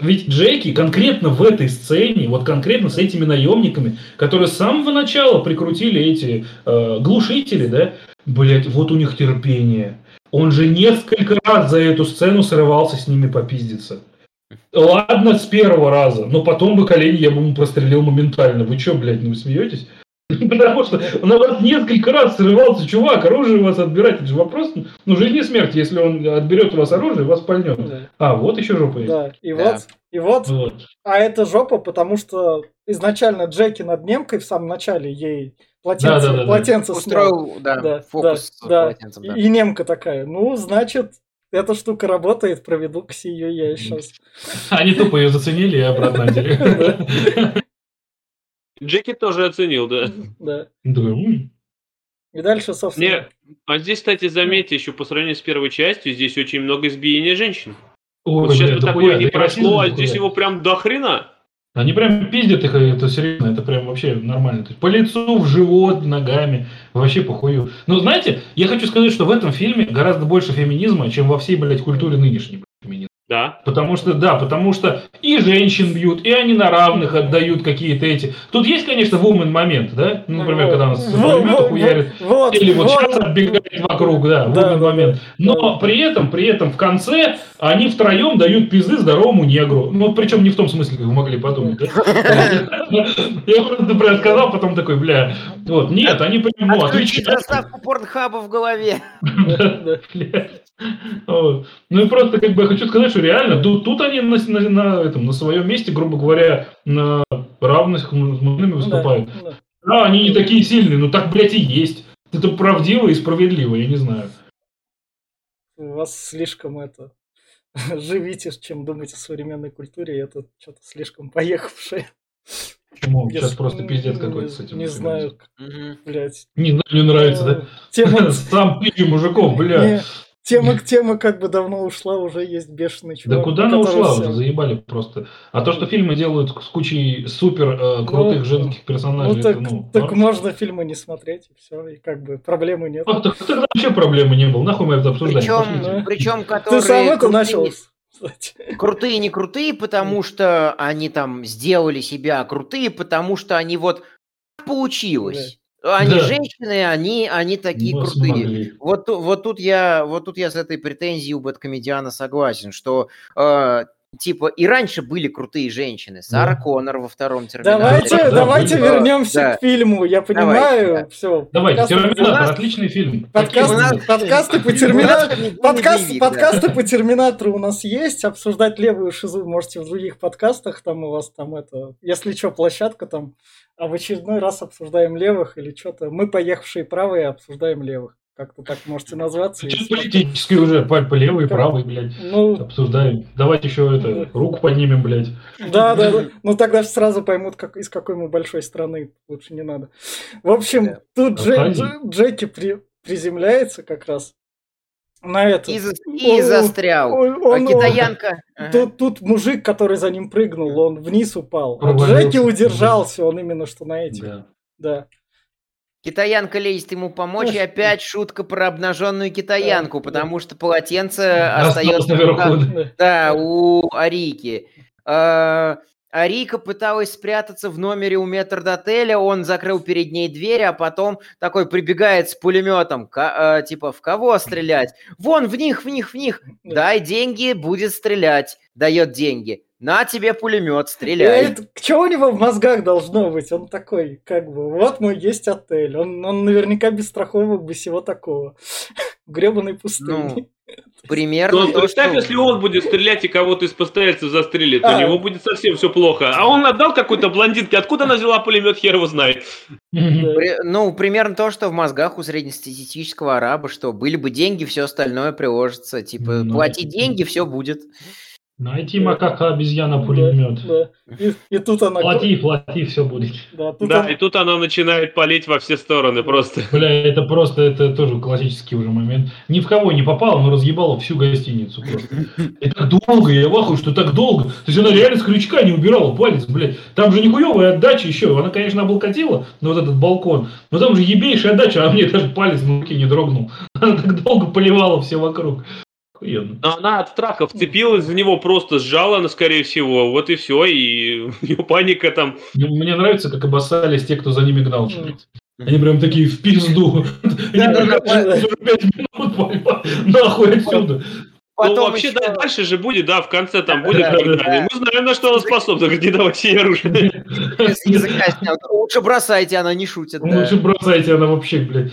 Ведь Джеки конкретно в этой сцене, вот конкретно с этими наемниками, которые с самого начала прикрутили эти э, глушители, да, блять, вот у них терпение. Он же несколько раз за эту сцену срывался с ними попиздиться. Ладно, с первого раза, но потом бы колени я бы ему прострелил моментально. Вы что, блядь, ну вы смеетесь? Потому что он на вас несколько раз срывался, чувак, оружие у вас отбирать, это же вопрос, ну, жизнь и смерть, если он отберет у вас оружие, вас пальнет. Да. А, вот еще жопа есть. Да, и Да. вот, и вот, Вот. а это жопа, потому что изначально Джеки над немкой в самом начале ей полотенце, Да-да-да-да. полотенце снял. Устроил, да, Да, фокус с да, да. полотенцем, да. И, и немка такая, ну, значит, эта штука работает, проведу к ее я сейчас. Они тупо ее заценили и обратно. Джеки тоже оценил, да. Да. «М, И дальше, собственно... Не, а здесь, кстати, заметьте, еще по сравнению с первой частью, здесь очень много избиения женщин. Ой, Вот сейчас бы да такое не да прошло, а здесь его прям до хрена. Они прям пиздят их, это серьезно, это прям вообще нормально. То есть по лицу, в живот, ногами, вообще похую. Но знаете, я хочу сказать, что в этом фильме гораздо больше феминизма, чем во всей, блядь, культуре нынешней. Феминизма. Да. Потому что, да, потому что и женщин бьют, и они на равных отдают какие-то эти. Тут есть, конечно, вумен момент, да? Ну, например, когда нас с пулемета хуярит. Вот, Или вот вот. сейчас отбегает вокруг, да, Да, вумен да, момент. Но при этом, при этом в конце они втроем дают пизды здоровому негру. Ну, причем не в том смысле, как вы могли подумать, да? Я просто прям сказал, потом такой, бля, вот, нет, они прям, ну, отвечают. заставку порнхаба в голове. Блядь. Ну и просто как бы я хочу сказать, что реально тут, тут они на, на, на этом, на своем месте, грубо говоря, на равных с мужчинами выступают. Да, да. Да, они не такие сильные, но так, блядь, и есть. Это правдиво и справедливо, я не знаю. У вас слишком это живите, чем думаете о современной культуре, и это что-то слишком поехавшее. Почему? Я Сейчас с- просто пиздец какой-то с этим. Не знаю, блядь. Не знаю, мне нравится, да? Тема, Сам ты мужиков, бля. Тема, тема как бы давно ушла, уже есть бешеный Да чувак. куда она ушла всем- уже, заебали просто. А то, что фильмы делают с кучей супер э, крутых Ну, женских персонажей, Ну так, это, ну... так норм. можно фильмы не смотреть, и все, и как бы проблемы нет. А, так тогда вообще проблемы не было. Нахуй мы это обсуждали? Причем, да. причем, Ты которые сам это крутые- начал, крутые не крутые, потому что они там сделали себя крутые, потому что они вот так получилось. Они Да. женщины, они, они такие Мы крутые. смогли. Вот, вот тут я, вот тут я с этой претензией у Бэткомедиана согласен, что э, типа и раньше были крутые женщины. Сара Да. Коннор во втором Терминаторе. Давайте, да, давайте да. вернемся Да. к фильму. Я Давайте, понимаю, да. все. Давайте, нас- Терминатор, отличный фильм. Подкаст, нас- подкасты по нас терминатору. Подкаст, боевик, да. подкасты по терминатору у нас есть. Обсуждать левую шизу можете в других подкастах. Там у вас там это. Если что, площадка там. А в очередной раз обсуждаем левых или что-то. Мы поехавшие правые обсуждаем левых. Как-то так можете назваться. и Что спокойно. политический уже, по, по левой, правой, блядь, Ну, обсуждаем. Давайте еще это, руку поднимем, блядь. Да, да, да. Ну тогда сразу поймут, как, из какой мы большой страны. Лучше не надо. В общем, тут Дже- Отходи. Дже- Джеки при- приземляется как раз на это. И, за- и застрял. А он- китаянка... Ага. Тут, тут мужик, который за ним прыгнул, он вниз упал. А. Джеки удержался, он именно что на этих. Да. Да. Китаянка лезет ему помочь, и опять шутка про обнаженную китаянку, потому что полотенце остается наверху. да. У Арики. А, Арика пыталась спрятаться в номере у метрдотеля, он закрыл перед ней дверь, а потом такой прибегает с пулеметом, ка- а, типа, в кого стрелять? Вон, в них, в них, в них. Да. Дай деньги, будет стрелять. Дает деньги. На тебе пулемет, стреляй. Что у него в мозгах должно быть? Он такой, как бы, вот мой есть отель. Он, он наверняка без страховок бы всего такого. Гребаной пустыни. Примерно Ну, то, представь, что- если он будет стрелять и кого-то из постояльцев застрелит, А. у него будет совсем все плохо. А он отдал какой-то блондинке, откуда она взяла пулемет, хер его знает. При- Ну, примерно то, что в мозгах у среднестатистического араба, что были бы деньги, все остальное приложится. Типа, Ну, плати деньги, все будет. Найти макака обезьяна пулемет. Да, да. И, и тут она... Плати, плати, все будет. Да, тут Да, он- и тут она начинает палить во все стороны просто. Бля, это просто, это тоже классический уже момент. Ни в кого не попало, но разъебало всю гостиницу просто. И так долго, я в ахуе, что так долго. То есть она реально с крючка не убирала палец, блядь. Там же нихуевая отдача еще. Она, конечно, облокотила на вот этот балкон, но там же ебейшая отдача, а мне даже палец на руке не дрогнул. Она так долго поливала все вокруг. Охуенно. Но она от страха вцепилась в него, просто сжала, она, скорее всего. Вот и все, и у нее паника там. Мне, мне нравится, как обоссались те, кто за ними гнал. Они прям такие в пизду. Они минут, нахуй отсюда. ну, Потом вообще, еще- да, дальше же будет, да, в конце там будет да, когда. да. Мы знаем, на что она способна, говорит, не давайте ей оружие. Лучше бросайте, она не шутит. Лучше бросайте, она вообще, блядь.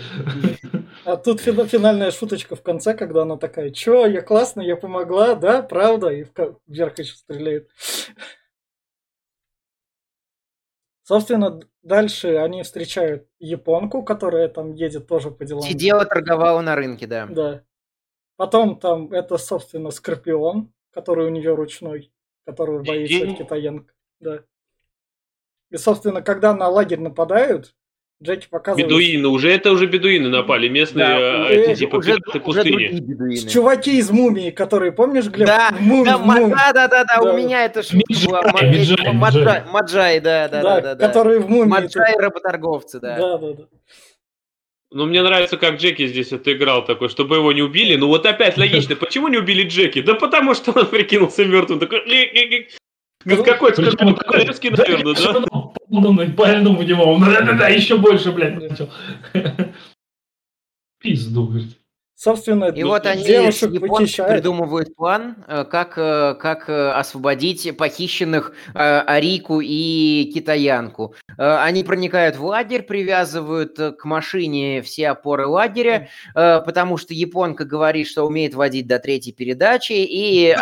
А тут фина- финальная шуточка в конце, когда она такая, чё, я классно, я помогла, да, правда, и вверх еще стреляет. Собственно, дальше они встречают японку, которая там едет тоже по делам. Сидела, торговала на рынке, да. Да. Потом там это, собственно, Скорпион, который у нее ручной, которого боится китаянка. Да. И, собственно, когда на лагерь нападают, Джеки показывает... Бедуины, уже это уже бедуины напали, местные Да, уже- эти типа уже, пираты уже пустыни. Чуваки из мумии, которые, помнишь, Глеб? Да, Мум- да, ма- мум- да, да, да, да, у меня это шутка была. Маджай, Миджай. Маджай, да, да, да, да, да. которые в мумии. Маджай работорговцы, да. Да, да, да. Ну, мне нравится, как Джеки здесь отыграл такой, чтобы его не убили. Ну, вот опять логично, почему не убили Джеки? Да потому что он прикинулся мертвым. Такой... Как какой-то Королевский, наверное, да? да? Пальнул в него, он, да-да-да, еще больше, блядь, начал. Пизду, говорит. Собственно, И вот они девушек похищают. придумывают план, э, как, э, как э, освободить похищенных Арику и китаянку. Они проникают в лагерь, привязывают к машине все опоры лагеря, потому что японка говорит, что умеет водить до третьей передачи, и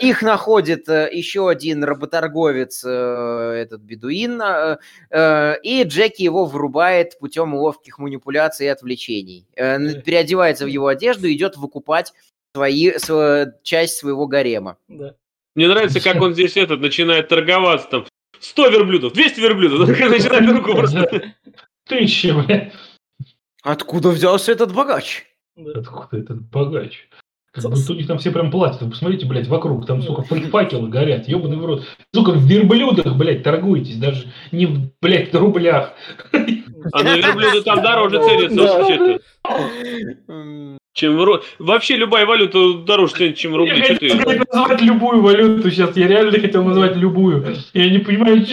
их находит еще один работорговец, этот бедуин, и Джеки его вырубает путем ловких манипуляций и отвлечений. Э, Переодевается в его одежду и идет выкупать свои, св- часть своего гарема. Да. Мне нравится, как он здесь этот начинает торговаться там. 100 верблюдов, 200 верблюдов. Начинает руку просто. Тысяча, блядь. Откуда взялся этот богач? да. Откуда этот богач? Как будто у них там все прям платят. Вы посмотрите, блядь, вокруг. Там, сука, фа- факелы горят. Ебаный в рот. Сука, в верблюдах, блядь, торгуетесь. Даже не в, блядь, рублях. А на верблюды там дороже Да. вообще-то. Чем ру- Вообще любая валюта дороже ценится, чем рубли. Я Что хотел ты? назвать любую валюту сейчас. Я реально хотел назвать любую. Я не понимаю,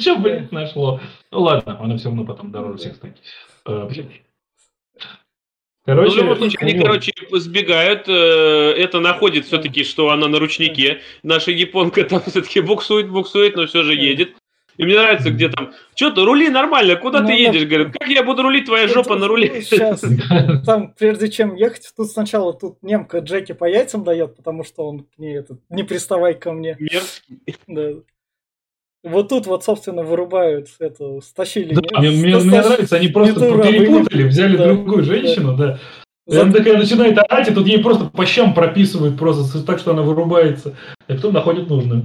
что, блядь, нашло. Ну ладно, она все равно потом дороже всех станет. Э, блядь. Ну, Короче, в любом случае, они, короче, сбегают. э, Это находит все-таки, что она на ручнике. Наша японка там все-таки буксует, буксует, но все же едет. И мне нравится, где там, что ты, рули нормально, куда Ну, ты ну, едешь? Говорит, как я буду рулить, твоя жопа на руле. Сейчас. Там, прежде чем ехать, тут сначала тут немка Джеки по яйцам дает, потому что он к ней этот, не приставай ко мне. Мерзкий. Да. Вот тут вот, собственно, вырубают это, стащили. Да, не- мне, мне- нравится, они просто перепутали, взяли Да, другую женщину, да. И За- она такая начинает орать, и тут ей просто по щам прописывают просто так, что она вырубается. И потом находит нужную.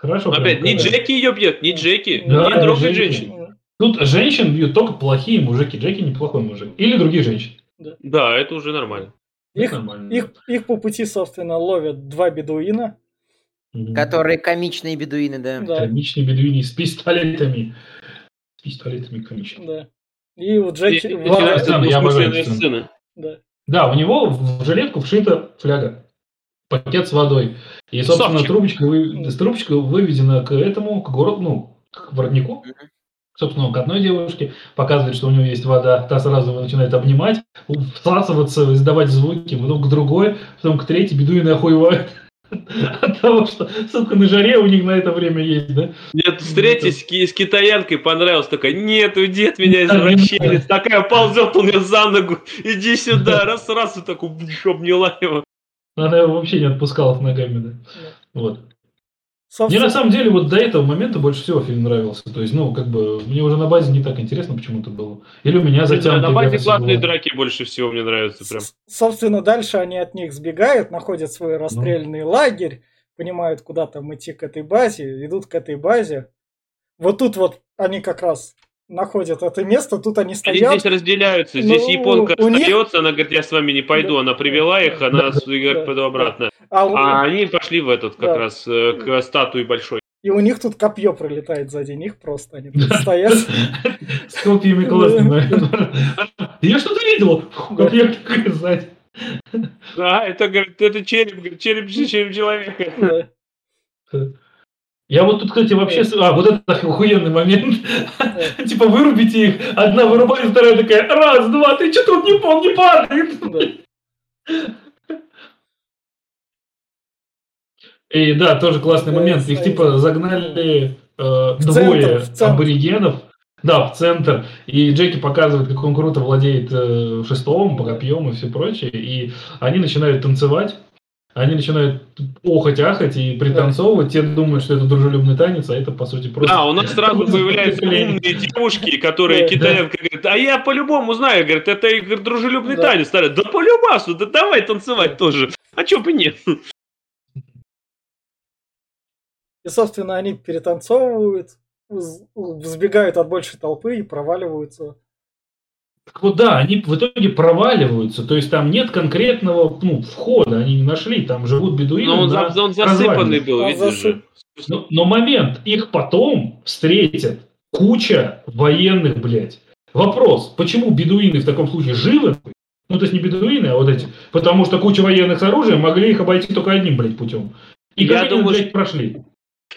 Хорошо. прям, Опять, не да. Джеки ее бьет, не Джеки, Да, не трогай Джеки. женщин. Тут женщин бьют только плохие мужики. Джеки неплохой мужик. Или другие женщины. Да, это уже нормально. Их, Нормально. их, их по пути, собственно, ловят два бедуина. Которые комичные бедуины, да. Да, Комичные бедуини с пистолетами. С пистолетами комичные. да. И у И Джеки... и Ва- начинаются да, я сцены. да. Да, у него в жилетку вшита фляга. Пакет с водой. И, собственно, трубочка, вы... трубочка выведена к этому, к городу, ну, к воротнику. Собственно, к одной девушке показывает, что у него есть вода, та сразу его начинает обнимать, всасываться, издавать звуки, потом к другой, потом к третьей, бедуины охуевают от того, что, сука, на жаре у них на это время есть, да? Нет, с третьей с, ки- с китаянкой понравилось, такая, нет, уйди от меня, извращенец, такая ползет он мне за ногу, иди сюда, раз, раз, и так обняла его. Она его вообще не отпускала с ногами, да. Вот. Мне Собственно, на самом деле вот до этого момента больше всего фильм нравился. То есть, ну, как бы, мне уже на базе не так интересно почему-то было. Или у меня Не знаю, затянутый На базе график классные был. драки больше всего мне нравятся прям. с- собственно, дальше они от них сбегают, находят свой расстрельный лагерь, понимают, куда там идти к этой базе, идут к этой базе. Вот тут вот они как раз находят это место, тут они Они стоят. здесь разделяются. Здесь Ну, японка у них- остается, она говорит, я с вами не пойду. Да. Она привела их, она Да. с- говорит, Да. пойду обратно. А, у- А они пошли в этот как Да. раз э, к статуе большой. И у них тут копье пролетает сзади них просто. Они тут стоят. С копьями классно. Я что-то видел. Такая сзади. Да, это, говорит, это череп, череп, череп человека. Я вот тут, кстати, вообще... А, вот это охуенный момент. Типа вырубите их. Одна вырубает, вторая такая, раз, два, ты что тут не пол не падает? Да. И да, тоже классный момент. Их типа загнали э, двое аборигенов. Да, в центр. И Джеки показывает, как он круто владеет э, шестом, по копьем и все прочее. И они начинают танцевать. Они начинают охать-ахать и пританцовывать. Те думают, что это дружелюбный танец, а это, по сути, просто... Да, у нас сразу появляются умные девушки, которые китаянка говорит, а я по-любому знаю, говорит, это говорит, дружелюбный танец. Старый, да по-любасу, да давай танцевать тоже. А чё бы нет? И, собственно, они перетанцовывают. вз- взбегают от большей толпы и проваливаются. Так вот да, они в итоге проваливаются, то есть там нет конкретного ну, входа, они не нашли, там живут бедуины. Но он, на за- он засыпанный был, Он видишь засып-. Но, но момент, их потом встретят куча военных, блядь. Вопрос, почему бедуины в таком случае живы? Ну, то есть не бедуины, а вот эти. Потому что куча военных с оружием могли их обойти только одним, блядь, путем. И Я как они, блядь, прошли?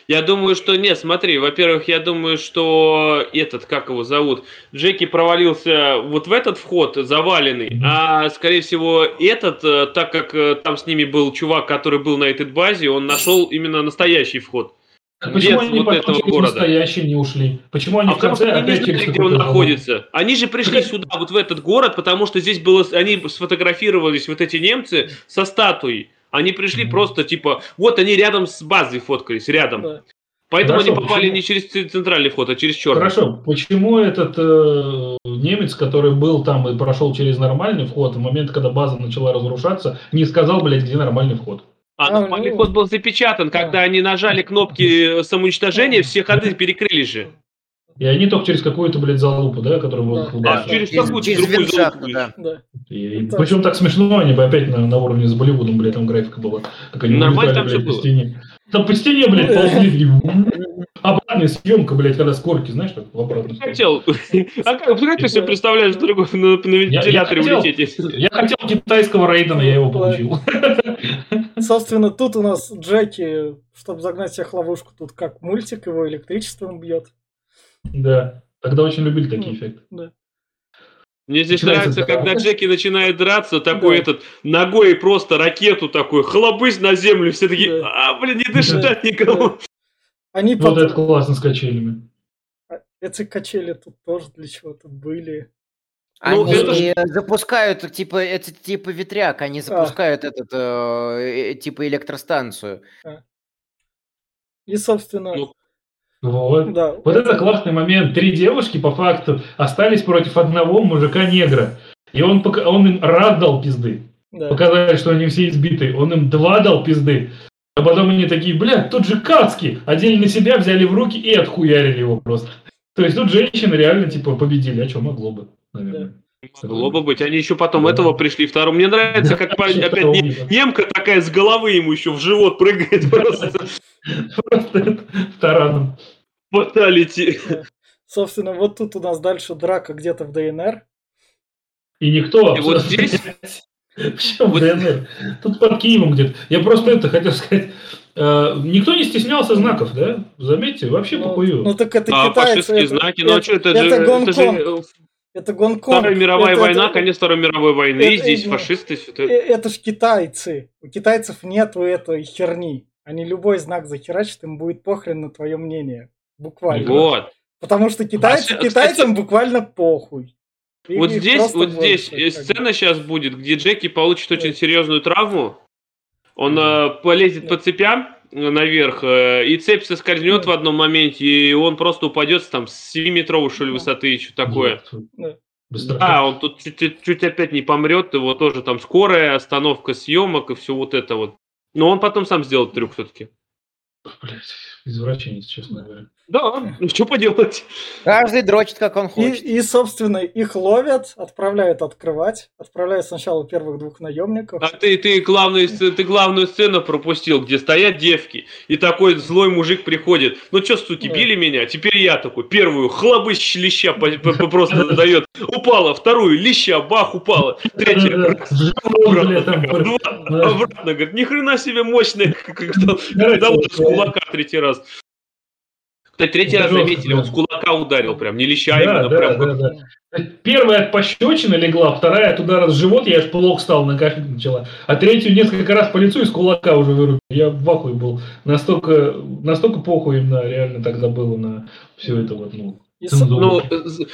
Я думаю, что нет, смотри, во-первых, я думаю, что этот, как его зовут, Джеки провалился вот в этот вход заваленный, а скорее всего этот, э, так как э, там с ними был чувак, который был на этой базе, он нашел именно настоящий вход. Так почему Без они вот этого города. настоящие не ушли? Почему они А в конце они не опять знали, через где он находится. Они же пришли сюда, вот в этот город, потому что здесь было, они сфотографировались, вот эти немцы, со статуей. Они пришли Мгм. просто типа, вот они рядом с базой фоткались, рядом. Да. Поэтому Хорошо, они попали почему? не через центральный вход, а через черный. Хорошо, почему этот э, немец, который был там и прошел через нормальный вход, в момент, когда база начала разрушаться, не сказал, блядь, где нормальный вход? А А, нормальный ну, вход был запечатан, да. когда они нажали кнопки самоуничтожения, все ходы перекрыли же. И они только через какую-то, блядь, залупу, да, которую Да. воздух А ударил. через какую-то через другую залупу да. Да. И, Это- причем так смешно, они бы опять на, на уровне с Болливудом, блядь, там графика была. Как они Нормально там блядь, по было. стене. Там по стене, блядь, ползли. и Обратная съемка, блядь, когда с корки, знаешь, как в обратную сторону. Хотел. А как, как ты себе представляешь другой на, на вентиляторе хотел. улететь? Я хотел китайского Рейдена, я его получил. Собственно, тут у нас Джеки, чтобы загнать всех в ловушку, тут как мультик, его электричеством бьет. Да. Тогда очень любили такие эффекты. Мне здесь Начинается нравится, когда Джеки начинает драться, такой Да. этот, ногой просто ракету такой, хлобысь на землю, все такие, Да. а, блин, не дышать никому. Они Вот потом... это классно с качелями. Эти качели тут тоже для чего-то были. Ну, Они это запускают, типа, это типа ветряк, они запускают этот, э, э, типа, электростанцию. И, собственно, Ну, Вот. да. Вот это классный момент. Три девушки, по факту, остались против одного мужика-негра. И он, пока- он им раз дал пизды. да. Показали, что они все избиты. Он им два дал пизды. А потом они такие, блядь, тут же Кацки. Одели на себя, взяли в руки и отхуярили его просто. То есть тут женщины реально, типа, победили. А что, могло бы, наверное. Могло бы быть. Они еще потом Да. этого пришли вторым. Мне нравится, как опять не- немка такая с головы ему еще в живот прыгает просто. Просто это тараном. Фаталити. Собственно, вот тут у нас дальше драка где-то в ДНР. И никто... И вот здесь- Почему Вот- ДНР? Тут под Киевом где-то. Я просто это хотел сказать. Э, Никто не стеснялся знаков, да? Заметьте, вообще Ну, похую. ну так это А, китайцы. фашистские это- знаки, ну а что, это, это же, это Гонконг. же э, Это Гонконг. Вторая мировая Это- война, это- конец Второй мировой войны, и это- здесь фашисты. всё э, это- Это ж китайцы. У китайцев нету этой херни. Они любой знак захерачат, им будет похрен на твое мнение. Буквально. Вот. Потому что китайцы, А, кстати- китайцам буквально похуй. И Вот их здесь, вот здесь сцена сейчас будет, где Джеки получит очень Да. серьезную травму. Он э, полезет Да. по цепям э, наверх, э, и цепь соскользнет Да. в одном моменте, и он просто упадет там с 7-метровой, что ли, Да. высоты, что такое. Да. Быстро. Да, он тут чуть, чуть- чуть опять не помрет, его тоже там скорая остановка съемок и все вот это вот. Но он потом сам сделает трюк все-таки. Блять, извращенец, честно говоря. Да, ну что поделать. Каждый дрочит, как он И, хочет. и, собственно, их ловят, отправляют открывать. Отправляют сначала первых двух наемников. А ты, ты, главную, ты главную сцену пропустил, где стоят девки, и такой злой мужик приходит. Ну что, суки, Да. били меня? Теперь я такой. Первую хлобыщ леща просто дает. Упала, вторую леща, бах, упала. Третья, обратно, говорит, ни хрена себе мощная, как- с кулака третий раз. Кстати, третий Это раз жестко, заметили, да. он с кулака ударил прям, не леща, Да, именно да, прям. да, да. Первая от пощечины легла, вторая от удара с живот, я аж плохо стал, на кашлять начала. А третью несколько раз по лицу из кулака уже вырубил. Я в ахуе был. Настолько, настолько похуй им на, реально тогда было на все это вот, ну. И. Ну,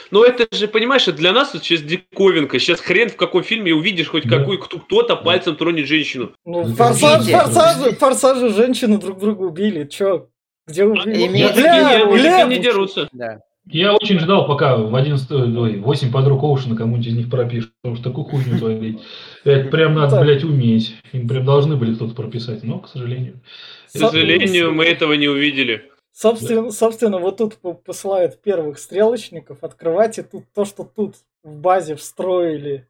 ну это же, понимаешь, для нас вот сейчас диковинка. Сейчас хрен в каком фильме увидишь хоть Да. какой кто- кто-то пальцем тронет женщину. Ну, Ну, форсаж, форсажи, форсажи женщины друг друга убили. Чё? Где Бля, Мужики не- мужики бля, не дерутся. Да. Я очень ждал, пока в 11, ой, 8 подруг Оушена кому-нибудь из них пропишут, потому что такую хуйню творить. Это прям надо, блядь, уметь. Им прям должны были кто-то прописать, но, к сожалению. К сожалению, мы этого не увидели. Собственно, собственно, вот тут по- посылают первых стрелочников. Открывайте тут то, что тут в базе встроили.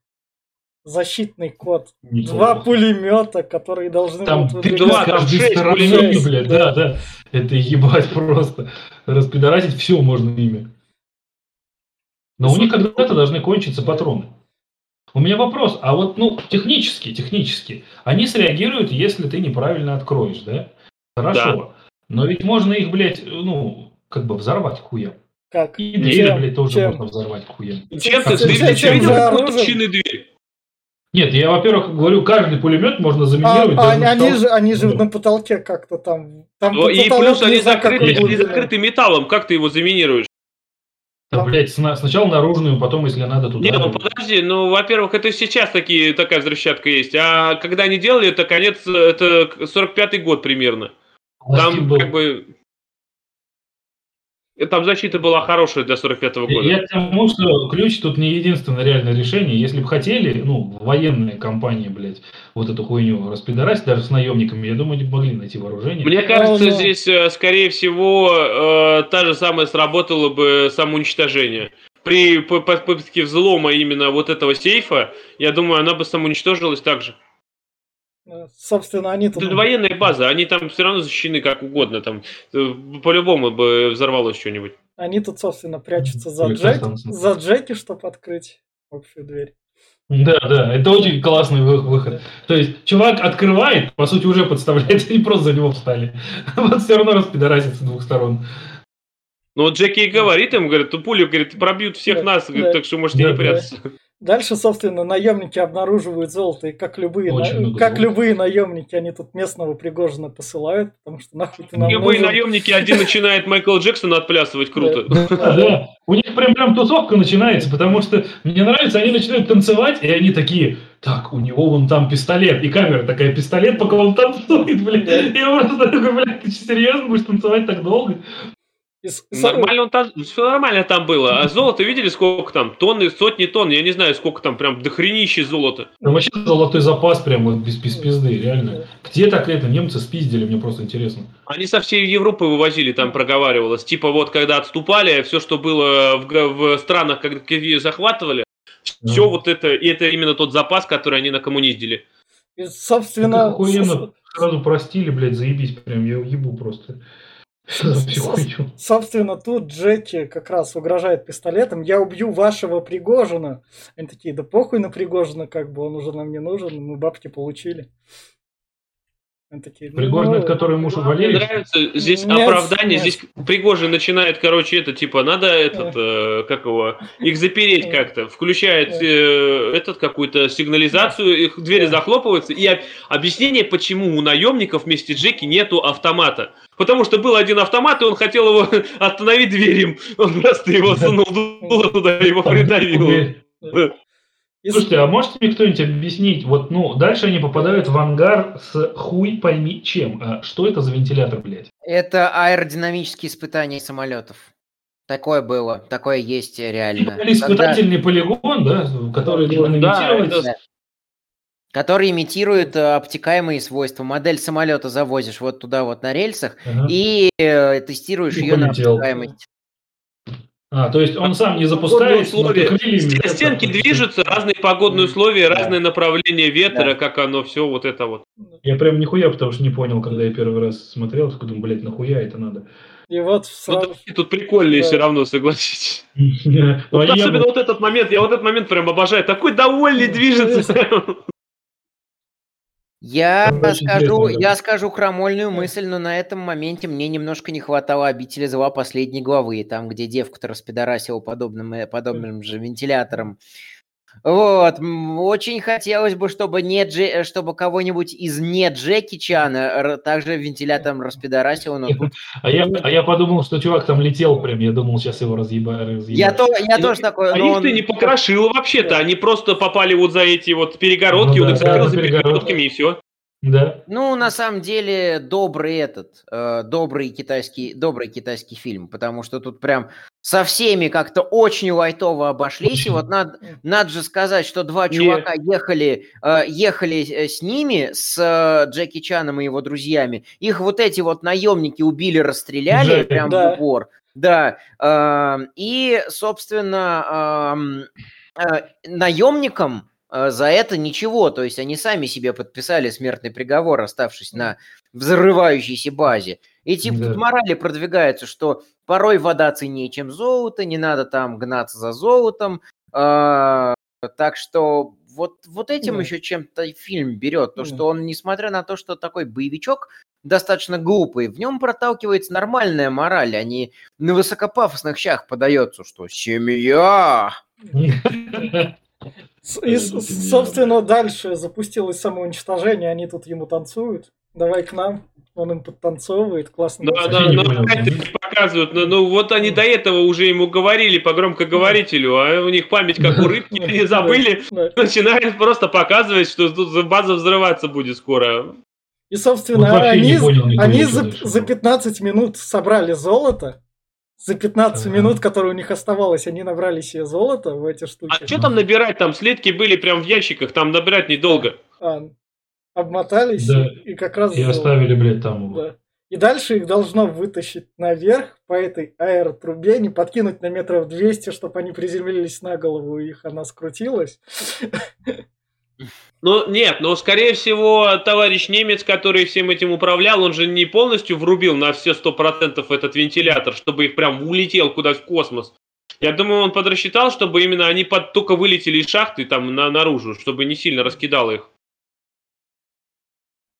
Защитный код. Два Неплохо. пулемета, которые должны Там будут выдвигать- два, там каждой шесть пулеметов. блядь, да, да. Это ебать просто. Распидорасить все можно ими. Но у них когда-то должны кончиться патроны. У меня вопрос, а вот, ну, технически, технически, они среагируют, если ты неправильно откроешь, да? Хорошо. Но ведь можно их, блядь, ну, как бы взорвать хуем. Как? И двери, Чем? блядь, тоже Чем? можно взорвать хуем. Чем ты, ты, ты видел, как подключены двери? Нет, я, во-первых, говорю, каждый пулемет можно А, заминировать. а даже они, они же, они же Да. на потолке как-то там. там Ну, И плюс они закрыты, они закрыты металлом, как ты его заминируешь? Да, блядь, сна- сначала наружную, потом, если надо, туда. Не, ну подожди, ну, во-первых, это сейчас такие, такая взрывчатка есть, а когда они делали, это конец, это 45-й год примерно. Пластик Там был. как бы... Там защита была хорошая для 45-го года. Я к тому, что ключ тут не единственное реальное решение. Если бы хотели, ну, военные компании, блядь, вот эту хуйню распидорасить даже с наемниками, я думаю, они бы могли найти вооружение. Мне кажется, ну. здесь, э, скорее всего, э, та же самая сработала бы самоуничтожение. При попытке взлома именно вот этого сейфа, я думаю, она бы самоуничтожилась так же. Э, Собственно, они тут... Это военная база, они там все равно защищены как угодно. Там э, по-любому бы взорвалось что-нибудь. Они тут, собственно, прячутся за, Джек, за Джеки, чтобы открыть общую дверь. Да, да, это очень классный вы- выход. То есть, чувак открывает, по сути, уже подставляет, и просто за него встали. Вот все равно распидорасит с двух сторон. Ну вот Джеки и говорит им, говорит, «Ну, пули, говорит, пробьют всех Да, нас, говорит, да. так что можете Да, не да. Дальше, собственно, наемники обнаруживают золото, и как любые, на- как золота. любые наемники, они тут местного Пригожина посылают, потому что нахуй ты нам Любые нужен. наемники, один начинает Майкла Джексона отплясывать, круто. Да. У них прям прям тусовка начинается, потому что мне нравится, они начинают танцевать, и они такие, так, у него вон там пистолет, и камера такая, пистолет, пока он танцует, блядь. И я просто такой, блядь, ты серьезно будешь танцевать так долго? Нормально он там, все нормально там было. А золото видели, сколько там? Тонны, сотни тонн, я не знаю, сколько там, прям дохренище золота. Там вообще золотой запас прям вот без, без пизды, реально. Где так это немцы спиздили, мне просто интересно. Они со всей Европы вывозили, там проговаривалось. Типа вот, когда отступали, все, что было в, в странах, когда захватывали, все Да. вот это, и это именно тот запас, который они накоммуниздили. и, Это собственно, охуенно, сразу простили, блядь, заебись, прям я ебу просто. Собственно, тут Джеки как раз угрожает пистолетом. Я убью вашего Пригожина. Они такие, да похуй на Пригожина, как бы он уже нам не нужен, мы бабки получили. Они такие, ну, Пригожин, это который муж у Мне Валерия? нравится здесь Нет, оправдание, нет. здесь Пригожин начинает, короче, это типа надо этот, э, как его, их запереть как-то, включает э, этот какую-то сигнализацию, их двери захлопываются и об- объяснение, почему у наемников вместе Джеки нету автомата. Потому что был один автомат, и он хотел его остановить дверем. Он просто его сунул туда его придавил. И Слушайте, а можете мне кто-нибудь объяснить, вот, ну, дальше они попадают в ангар с хуй пойми чем. А что это за вентилятор, блядь? Это аэродинамические испытания самолетов. Такое было, такое есть реально. Или испытательный полигон, да, который должен да, имитировать. это- Да. Который имитирует э, обтекаемые свойства. Модель самолета завозишь вот туда вот на рельсах Ага. и э, тестируешь И ее на полетел. обтекаемость. А, то есть он сам не но условия. крыльями Стенки движутся, разные погодные условия, Да. разное направление ветра, Да. как оно все вот это вот. Я прям нихуя, потому что не понял, когда я первый раз смотрел, такой думаю, блядь, нахуя это надо? И вот Ну, сразу... такие тут прикольные Да. все равно, согласитесь. Ну, Вот особенно вот этот момент, я вот этот момент прям обожаю. Такой довольный движется. Я очень скажу, интересно, да. я скажу крамольную мысль, но на этом моменте мне немножко не хватало обители зла последней главы, там, где девка-то распидорасила подобным, э, подобным же вентилятором. Вот, очень хотелось бы, чтобы, не Дже- чтобы кого-нибудь из не Джеки Чана р- также вентилятором распидорасил, но. А я, а я подумал, что чувак там летел прям, я думал, сейчас его разъеба, разъебать. Я, то, я Ну, тоже такой... А их ты он- не покрошил вообще-то, они просто попали вот за эти вот перегородки, Ну он да, их закрыл да, за перегородками и все. Да. Ну, на самом деле, добрый этот, э, добрый китайский, добрый китайский фильм, потому что тут прям со всеми как-то очень лайтово обошлись. И вот надо, надо же сказать, что два чувака ехали, э, ехали э, с ними, с э, Джеки Чаном и его друзьями. Их вот эти вот наемники убили, расстреляли Джеки. прям Да. в упор. Да. э, И, собственно, эм, э, наемникам э, за это ничего. То есть они сами себе подписали смертный приговор, оставшись на взрывающейся базе. И типа Да. тут морали продвигается, что порой вода ценнее, чем золото, не надо там гнаться за золотом. А, так что вот, вот этим Да. еще чем-то фильм берет. То, Да. что он, несмотря на то, что такой боевичок, достаточно глупый, в нем проталкивается нормальная мораль, а не на высокопафосных щах подается, что семья. И, собственно, дальше запустилось самоуничтожение, они тут ему танцуют. Давай к нам. Он им подтанцовывает, классно. Да, да, не ну, показывают. Ну, ну, вот они до этого уже ему говорили по громкоговорителю, а у них память как у рыбки, они забыли. Начинают просто показывать, что тут база взрываться будет скоро. И, собственно, Вот не они, понял они за, за 15 минут собрали золото. За 15 Ага. минут, которые у них оставалось, они набрали себе золото в эти штуки. А что там набирать? Там слитки были прям в ящиках, там набирать недолго. А, обмотались Да. и, и как раз И золото. оставили, блядь, там. Да. И дальше их должно вытащить наверх по этой аэротрубе, не подкинуть на метров 200, чтобы они приземлились на голову, и их она скрутилась. Ну, нет, но, скорее всего, товарищ немец, который всем этим управлял, он же не полностью врубил на все сто процентов этот вентилятор, чтобы их прям улетел куда в космос. Я думаю, он подрасчитал, чтобы именно они под, только вылетели из шахты там на, наружу, чтобы не сильно раскидало их.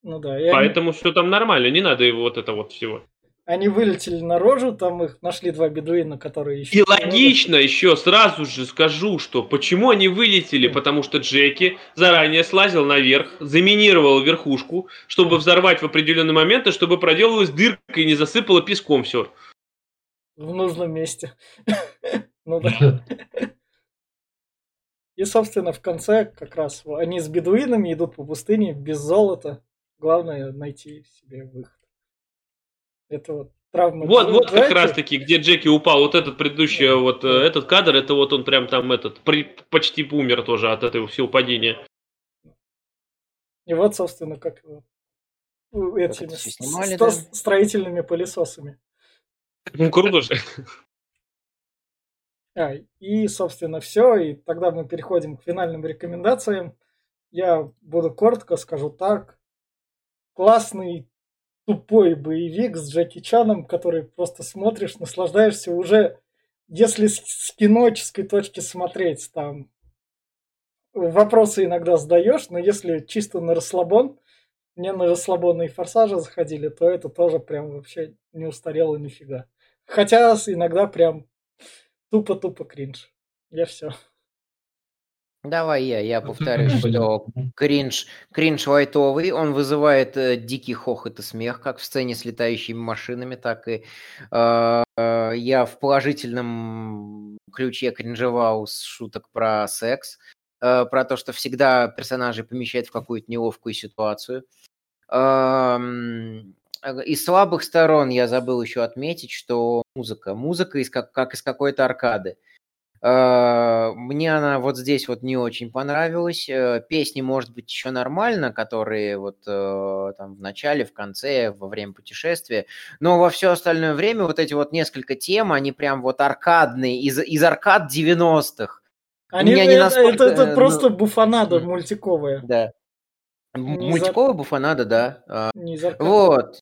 Ну да, они, Поэтому все там нормально, не надо его вот это вот всего. Они вылетели наружу, там их нашли два бедуина, которые еще... И логично еще сразу же скажу, что почему они вылетели, потому что Джеки заранее слазил наверх, заминировал верхушку, чтобы взорвать в определенный момент, и чтобы проделалась дырка и не засыпало песком все. В нужном месте. Ну да. И, собственно, в конце как раз они с бедуинами идут по пустыне без золота. Главное найти себе выход. Это вот травма. Вот, вот как раз таки, где Джеки упал, вот этот предыдущий, вот э, этот кадр, это вот он прям там этот, при- почти умер тоже от этого всего падения. И вот, собственно, как его этими с- снимали, сто- да? строительными пылесосами. Ну, круто же. А, и, собственно, все. И тогда мы переходим к финальным рекомендациям. Я буду коротко скажу так. Классный тупой боевик с Джеки Чаном, который просто смотришь, наслаждаешься уже, если с, киноческой точки смотреть, там вопросы иногда задаешь, но если чисто на расслабон, мне на расслабонные форсажи заходили, то это тоже прям вообще не устарело нифига. Хотя иногда прям тупо-тупо кринж. Я все. Давай я, я повторю, что кринж, кринж лайтовый, он вызывает э, дикий хохот и смех, как в сцене с летающими машинами, так и э, э, я в положительном ключе кринжевал с шуток про секс, э, про то, что всегда персонажей помещает в какую-то неловкую ситуацию. Эм, э, Из слабых сторон я забыл еще отметить, что музыка, музыка из как, как из какой-то аркады. Э, Мне она вот здесь вот не очень понравилась. Э, Песни, может быть, еще нормально, которые вот э, там в начале, в конце, во время путешествия. Но во все остальное время вот эти вот несколько тем, они прям вот аркадные, из, из аркад 90-х. Они, меня не это, настолько, это, это э, просто ну, буфанада мультиковая. Да. Не за- Мультиковая буфанада, да. А, Не из аркады. Вот.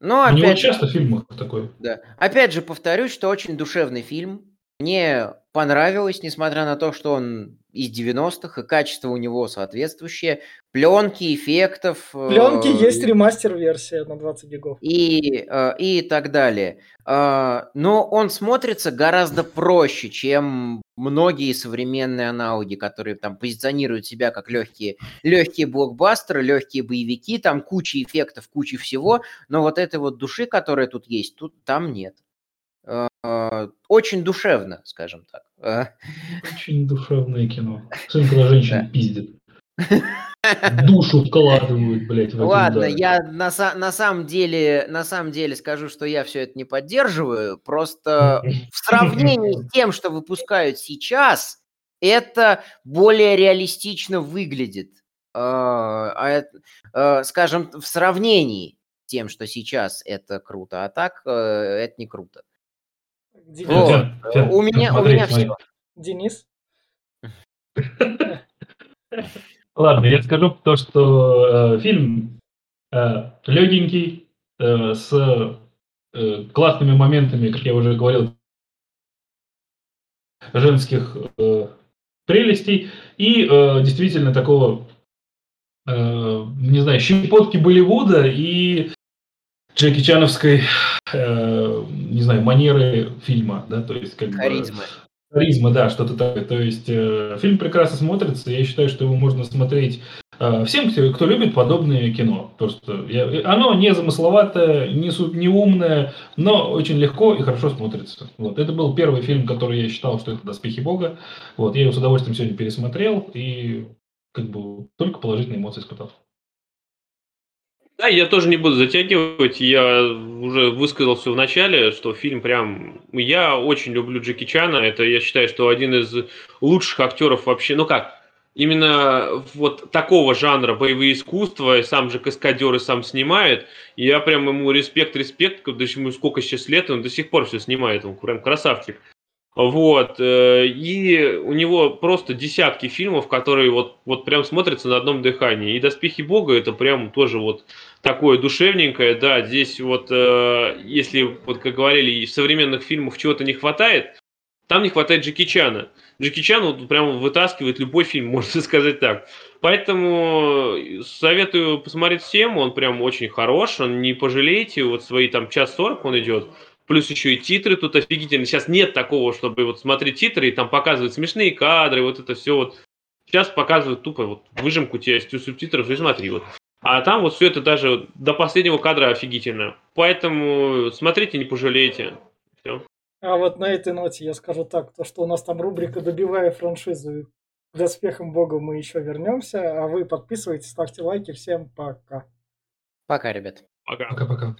Но У него опять часто в фильмах такое. Да. Опять же, повторюсь, что очень душевный фильм. Мне понравилось, несмотря на то, что он из 90-х, и качество у него соответствующее. Пленки, эффектов. э, Пленки есть ремастер-версия на 20 гигов. и, э, и так далее. Э, Но он смотрится гораздо проще, чем многие современные аналоги, которые там позиционируют себя как легкие, легкие блокбастеры, легкие боевики, там куча эффектов, куча всего, но вот этой вот души, которая тут есть, тут там нет. Э, Очень душевно, скажем так. Э, Очень душевное кино. Сын, когда женщина Да. пиздит. душу вкладывают, блядь. в Ладно, я на, на самом деле, на самом деле скажу, что я все это не поддерживаю. Просто в сравнении с тем, что выпускают сейчас, это более реалистично выглядит. А, а э, скажем, в сравнении с тем, что сейчас это круто, а так э, это не круто. Денис, Вот. Фен, Фен, У меня, у смотри, меня смотри. все. Денис? Ладно, я скажу то, что э, фильм э, легенький, э, с э, классными моментами, как я уже говорил, женских э, прелестей и э, действительно такого, э, не знаю, щепотки Болливуда и Джеки Чановской, э, не знаю, манеры фильма, да, то есть как бы... Харизма. Харизма, да, что-то такое. То есть э, фильм прекрасно смотрится. Я считаю, что его можно смотреть э, всем, кто, кто любит подобное кино. Просто я- оно не замысловатое, не, су- не умное, но очень легко и хорошо смотрится. Вот. Это был первый фильм, который я считал, что это «Доспехи Бога». Вот. Я его с удовольствием сегодня пересмотрел и как бы только положительные эмоции испытал. Да, я тоже не буду затягивать. Я уже высказался в начале, что фильм прям... Я очень люблю Джеки Чана. Это, я считаю, что один из лучших актеров вообще... Ну как, именно вот такого жанра боевые искусства, и сам же каскадер и сам снимает. Я прям ему респект-респект, потому что ему сколько сейчас лет, он до сих пор все снимает, он прям красавчик. Вот. э, И у него просто десятки фильмов, которые вот, вот прям смотрятся на одном дыхании. И «Доспехи Бога» это прям тоже вот такое душевненькое, да, здесь вот, э, если, вот как говорили, в современных фильмах чего-то не хватает, там не хватает Джеки Чана. Джеки Чан вот прям вытаскивает любой фильм, можно сказать так. Поэтому советую посмотреть всем, он прям очень хорош, он не пожалеете, вот свои там час сорок он идет, плюс еще и титры тут офигительные. Сейчас нет такого, чтобы вот смотреть титры и там показывать смешные кадры, вот это все вот. Сейчас показывают тупо вот выжимку тебе с субтитров и смотри вот. А там вот все это даже до последнего кадра офигительно. Поэтому смотрите, не пожалеете. Все. А вот на этой ноте я скажу так, то что у нас там рубрика «Добивая франшизу» к доспехам Бога мы еще вернемся, а вы подписывайтесь, ставьте лайки, всем пока. Пока, ребят. Пока. Пока-пока.